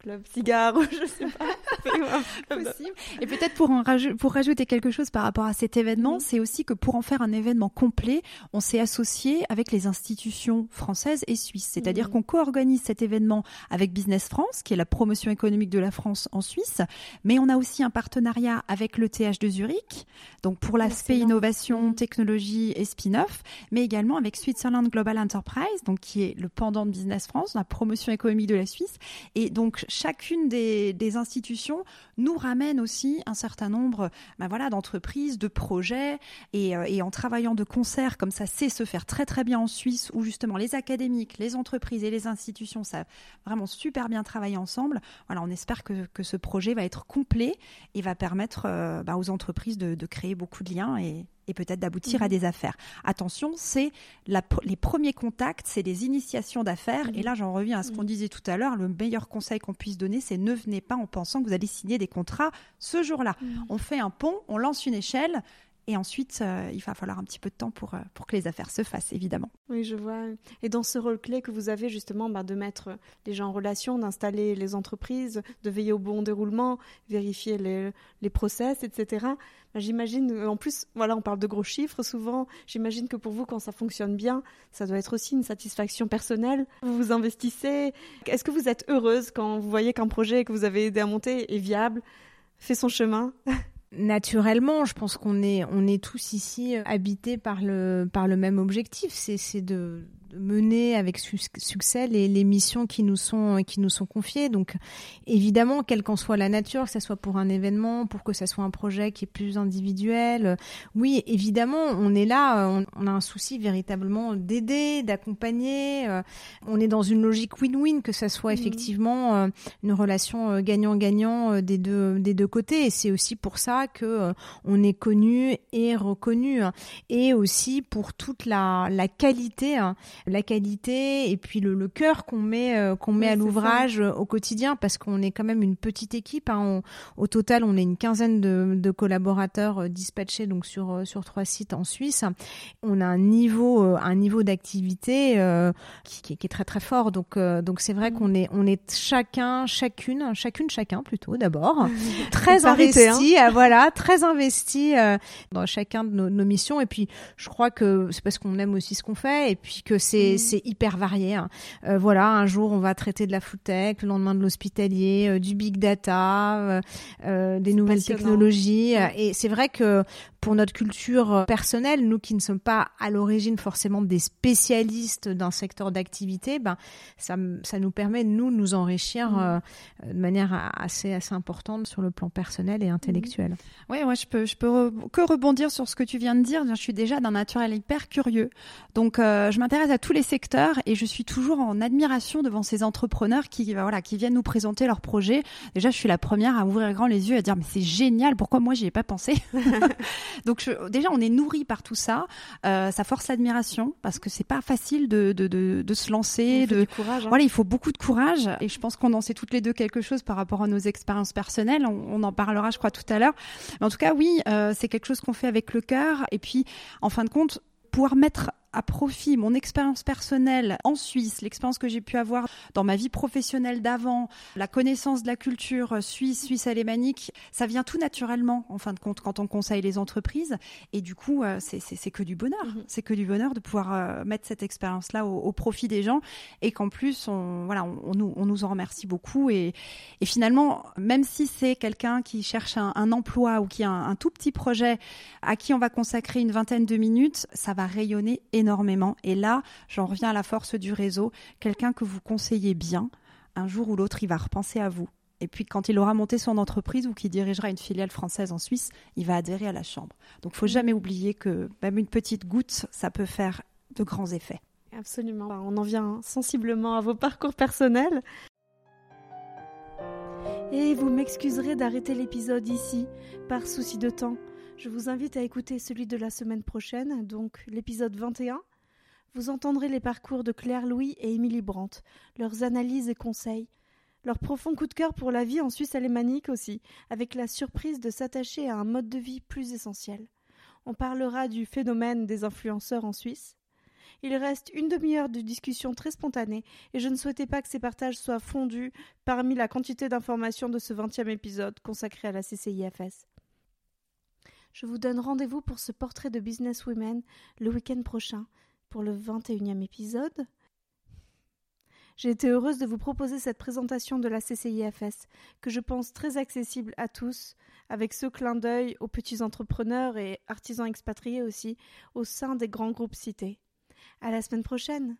Club cigare, je sais pas. Possible. Et peut-être pour, en pour rajouter quelque chose par rapport à cet événement, c'est aussi que pour en faire un événement complet, on s'est associé avec les institutions françaises et suisses. C'est-à-dire qu'on co-organise cet événement avec Business France, qui est la promotion économique de la France en Suisse, mais on a aussi un partenariat avec le TH de Zurich, donc pour l'aspect innovation, technologie et spin-off, mais également avec Switzerland Global Enterprise, donc qui est le pendant de Business France, la promotion économique de la Suisse. Et donc chacune des, institutions nous ramène aussi un certain nombre ben voilà, d'entreprises, de projets, euh, et, en travaillant de concert, comme ça sait se faire très très bien en Suisse, où justement les académiques, les entreprises et les institutions savent vraiment super bien travailler ensemble. Voilà, on espère que, ce projet va être complet et va permettre euh, ben aux entreprises de, de créer beaucoup de liens et, et peut-être d'aboutir à mhm. des affaires. Attention, c'est les premiers contacts, c'est des initiations d'affaires. Et mhm. là, j'en reviens à ce qu'on disait tout à l'heure. Le meilleur conseil qu'on puisse donner, c'est ne venez pas en pensant que vous allez signer des contrats ce jour-là. On fait un pont, on lance une échelle. Et ensuite, euh, il va falloir un petit peu de temps pour, euh, pour que les affaires se fassent, évidemment. Oui, je vois. Et dans ce rôle clé que vous avez, justement, bah, de mettre les gens en relation, d'installer les entreprises, de veiller au bon déroulement, vérifier les, les process, etc. Bah, j'imagine, euh, en plus, voilà, on parle de gros chiffres souvent. J'imagine que pour vous, quand ça fonctionne bien, ça doit être aussi une satisfaction personnelle. Vous vous investissez. Est-ce que vous êtes heureuse quand vous voyez qu'un projet que vous avez aidé à monter est viable, fait son chemin? naturellement, je pense qu'on est, on est tous ici habités par le, par le même objectif. C'est de, mener avec succès les, les, missions qui nous sont qui nous sont confiées. Donc évidemment, quelle qu'en soit la nature, que ce soit pour un événement, pour que ce soit un projet qui est plus individuel, oui, évidemment, on est là, on, a un souci véritablement d'aider, d'accompagner. Euh, on est dans une logique win-win, que ce soit mmh. effectivement euh, une relation euh, gagnant-gagnant des deux des deux côtés. Et c'est aussi pour ça que on est connu et reconnu, et aussi pour toute la, la qualité hein, la qualité et puis le, cœur qu'on met euh, qu'on met à l'ouvrage au quotidien parce qu'on est quand même une petite équipe. Hein. au total, on est une quinzaine de, collaborateurs dispatchés donc sur sur trois sites en Suisse. On a un niveau un niveau d'activité qui, est très très fort. Donc donc c'est vrai mmh. qu'on est on est chacun chacune chacune chacun plutôt d'abord très investi hein. voilà très investi dans chacun de nos, nos missions et puis je crois que c'est parce qu'on aime aussi ce qu'on fait et puis que c'est mm. hyper varié. Hein. Euh, voilà, un jour on va traiter de la food tech, le lendemain de l'hospitalier, euh, du big data, euh, des nouvelles technologies. Et c'est vrai que pour notre culture personnelle, nous qui ne sommes pas à l'origine forcément des spécialistes d'un secteur d'activité, ben ça, ça nous permet nous nous enrichir mm. de manière assez assez importante sur le plan personnel et intellectuel. Mm. Oui, moi je peux je peux que rebondir sur ce que tu viens de dire. Je suis déjà d'un naturel hyper curieux. Donc, euh, je m'intéresse à tous les secteurs et je suis toujours en admiration devant ces entrepreneurs qui, bah, voilà, qui viennent nous présenter leurs projets. Déjà, je suis la première à ouvrir grand les yeux et à dire, mais c'est génial, pourquoi moi j'y ai pas pensé? Donc, déjà, on est nourri par tout ça. Euh, ça force l'admiration parce que c'est pas facile de, de, de, de se lancer. de courage. Hein. Voilà, il faut beaucoup de courage et je pense qu'on en sait toutes les deux quelque chose par rapport à nos expériences personnelles. On, en parlera, je crois, tout à l'heure. Mais en tout cas, oui, euh, c'est quelque chose qu'on fait avec le cœur et puis en fin de compte, pouvoir mettre à profit mon expérience personnelle en Suisse, l'expérience que j'ai pu avoir dans ma vie professionnelle d'avant, la connaissance de la culture suisse, suisse alémanique, ça vient tout naturellement en fin de compte quand on conseille les entreprises. Et du coup, euh, c'est que du bonheur. Mhm. C'est que du bonheur de pouvoir euh, mettre cette expérience-là au, profit des gens et qu'en plus, on, voilà, on, nous, on nous en remercie beaucoup. Et, et finalement, même si c'est quelqu'un qui cherche un, emploi ou qui a un, un tout petit projet à qui on va consacrer une vingtaine de minutes, ça va rayonner énormément énormément. Et là, j'en reviens à la force du réseau. Quelqu'un que vous conseillez bien, un jour ou l'autre, il va repenser à vous. Et puis quand il aura monté son entreprise ou qu'il dirigera une filiale française en Suisse, il va adhérer à la Chambre. Donc faut jamais oublier que même une petite goutte, ça peut faire de grands effets. Absolument. On en vient sensiblement à vos parcours personnels. Et vous m'excuserez d'arrêter l'épisode ici, par souci de temps. Je vous invite à écouter celui de la semaine prochaine, donc l'épisode 21. Vous entendrez les parcours de Claire Louis et Émilie Brandt, leurs analyses et conseils, leur profond coup de cœur pour la vie en Suisse alémanique aussi, avec la surprise de s'attacher à un mode de vie plus essentiel. On parlera du phénomène des influenceurs en Suisse. Il reste une demi-heure de discussion très spontanée et je ne souhaitais pas que ces partages soient fondus parmi la quantité d'informations de ce vingtième épisode consacré à la CCIFS. Je vous donne rendez-vous pour ce portrait de Business Women le week-end prochain pour le 21e épisode. J'ai été heureuse de vous proposer cette présentation de la CCIFS, que je pense très accessible à tous, avec ce clin d'œil aux petits entrepreneurs et artisans expatriés aussi, au sein des grands groupes cités. À la semaine prochaine!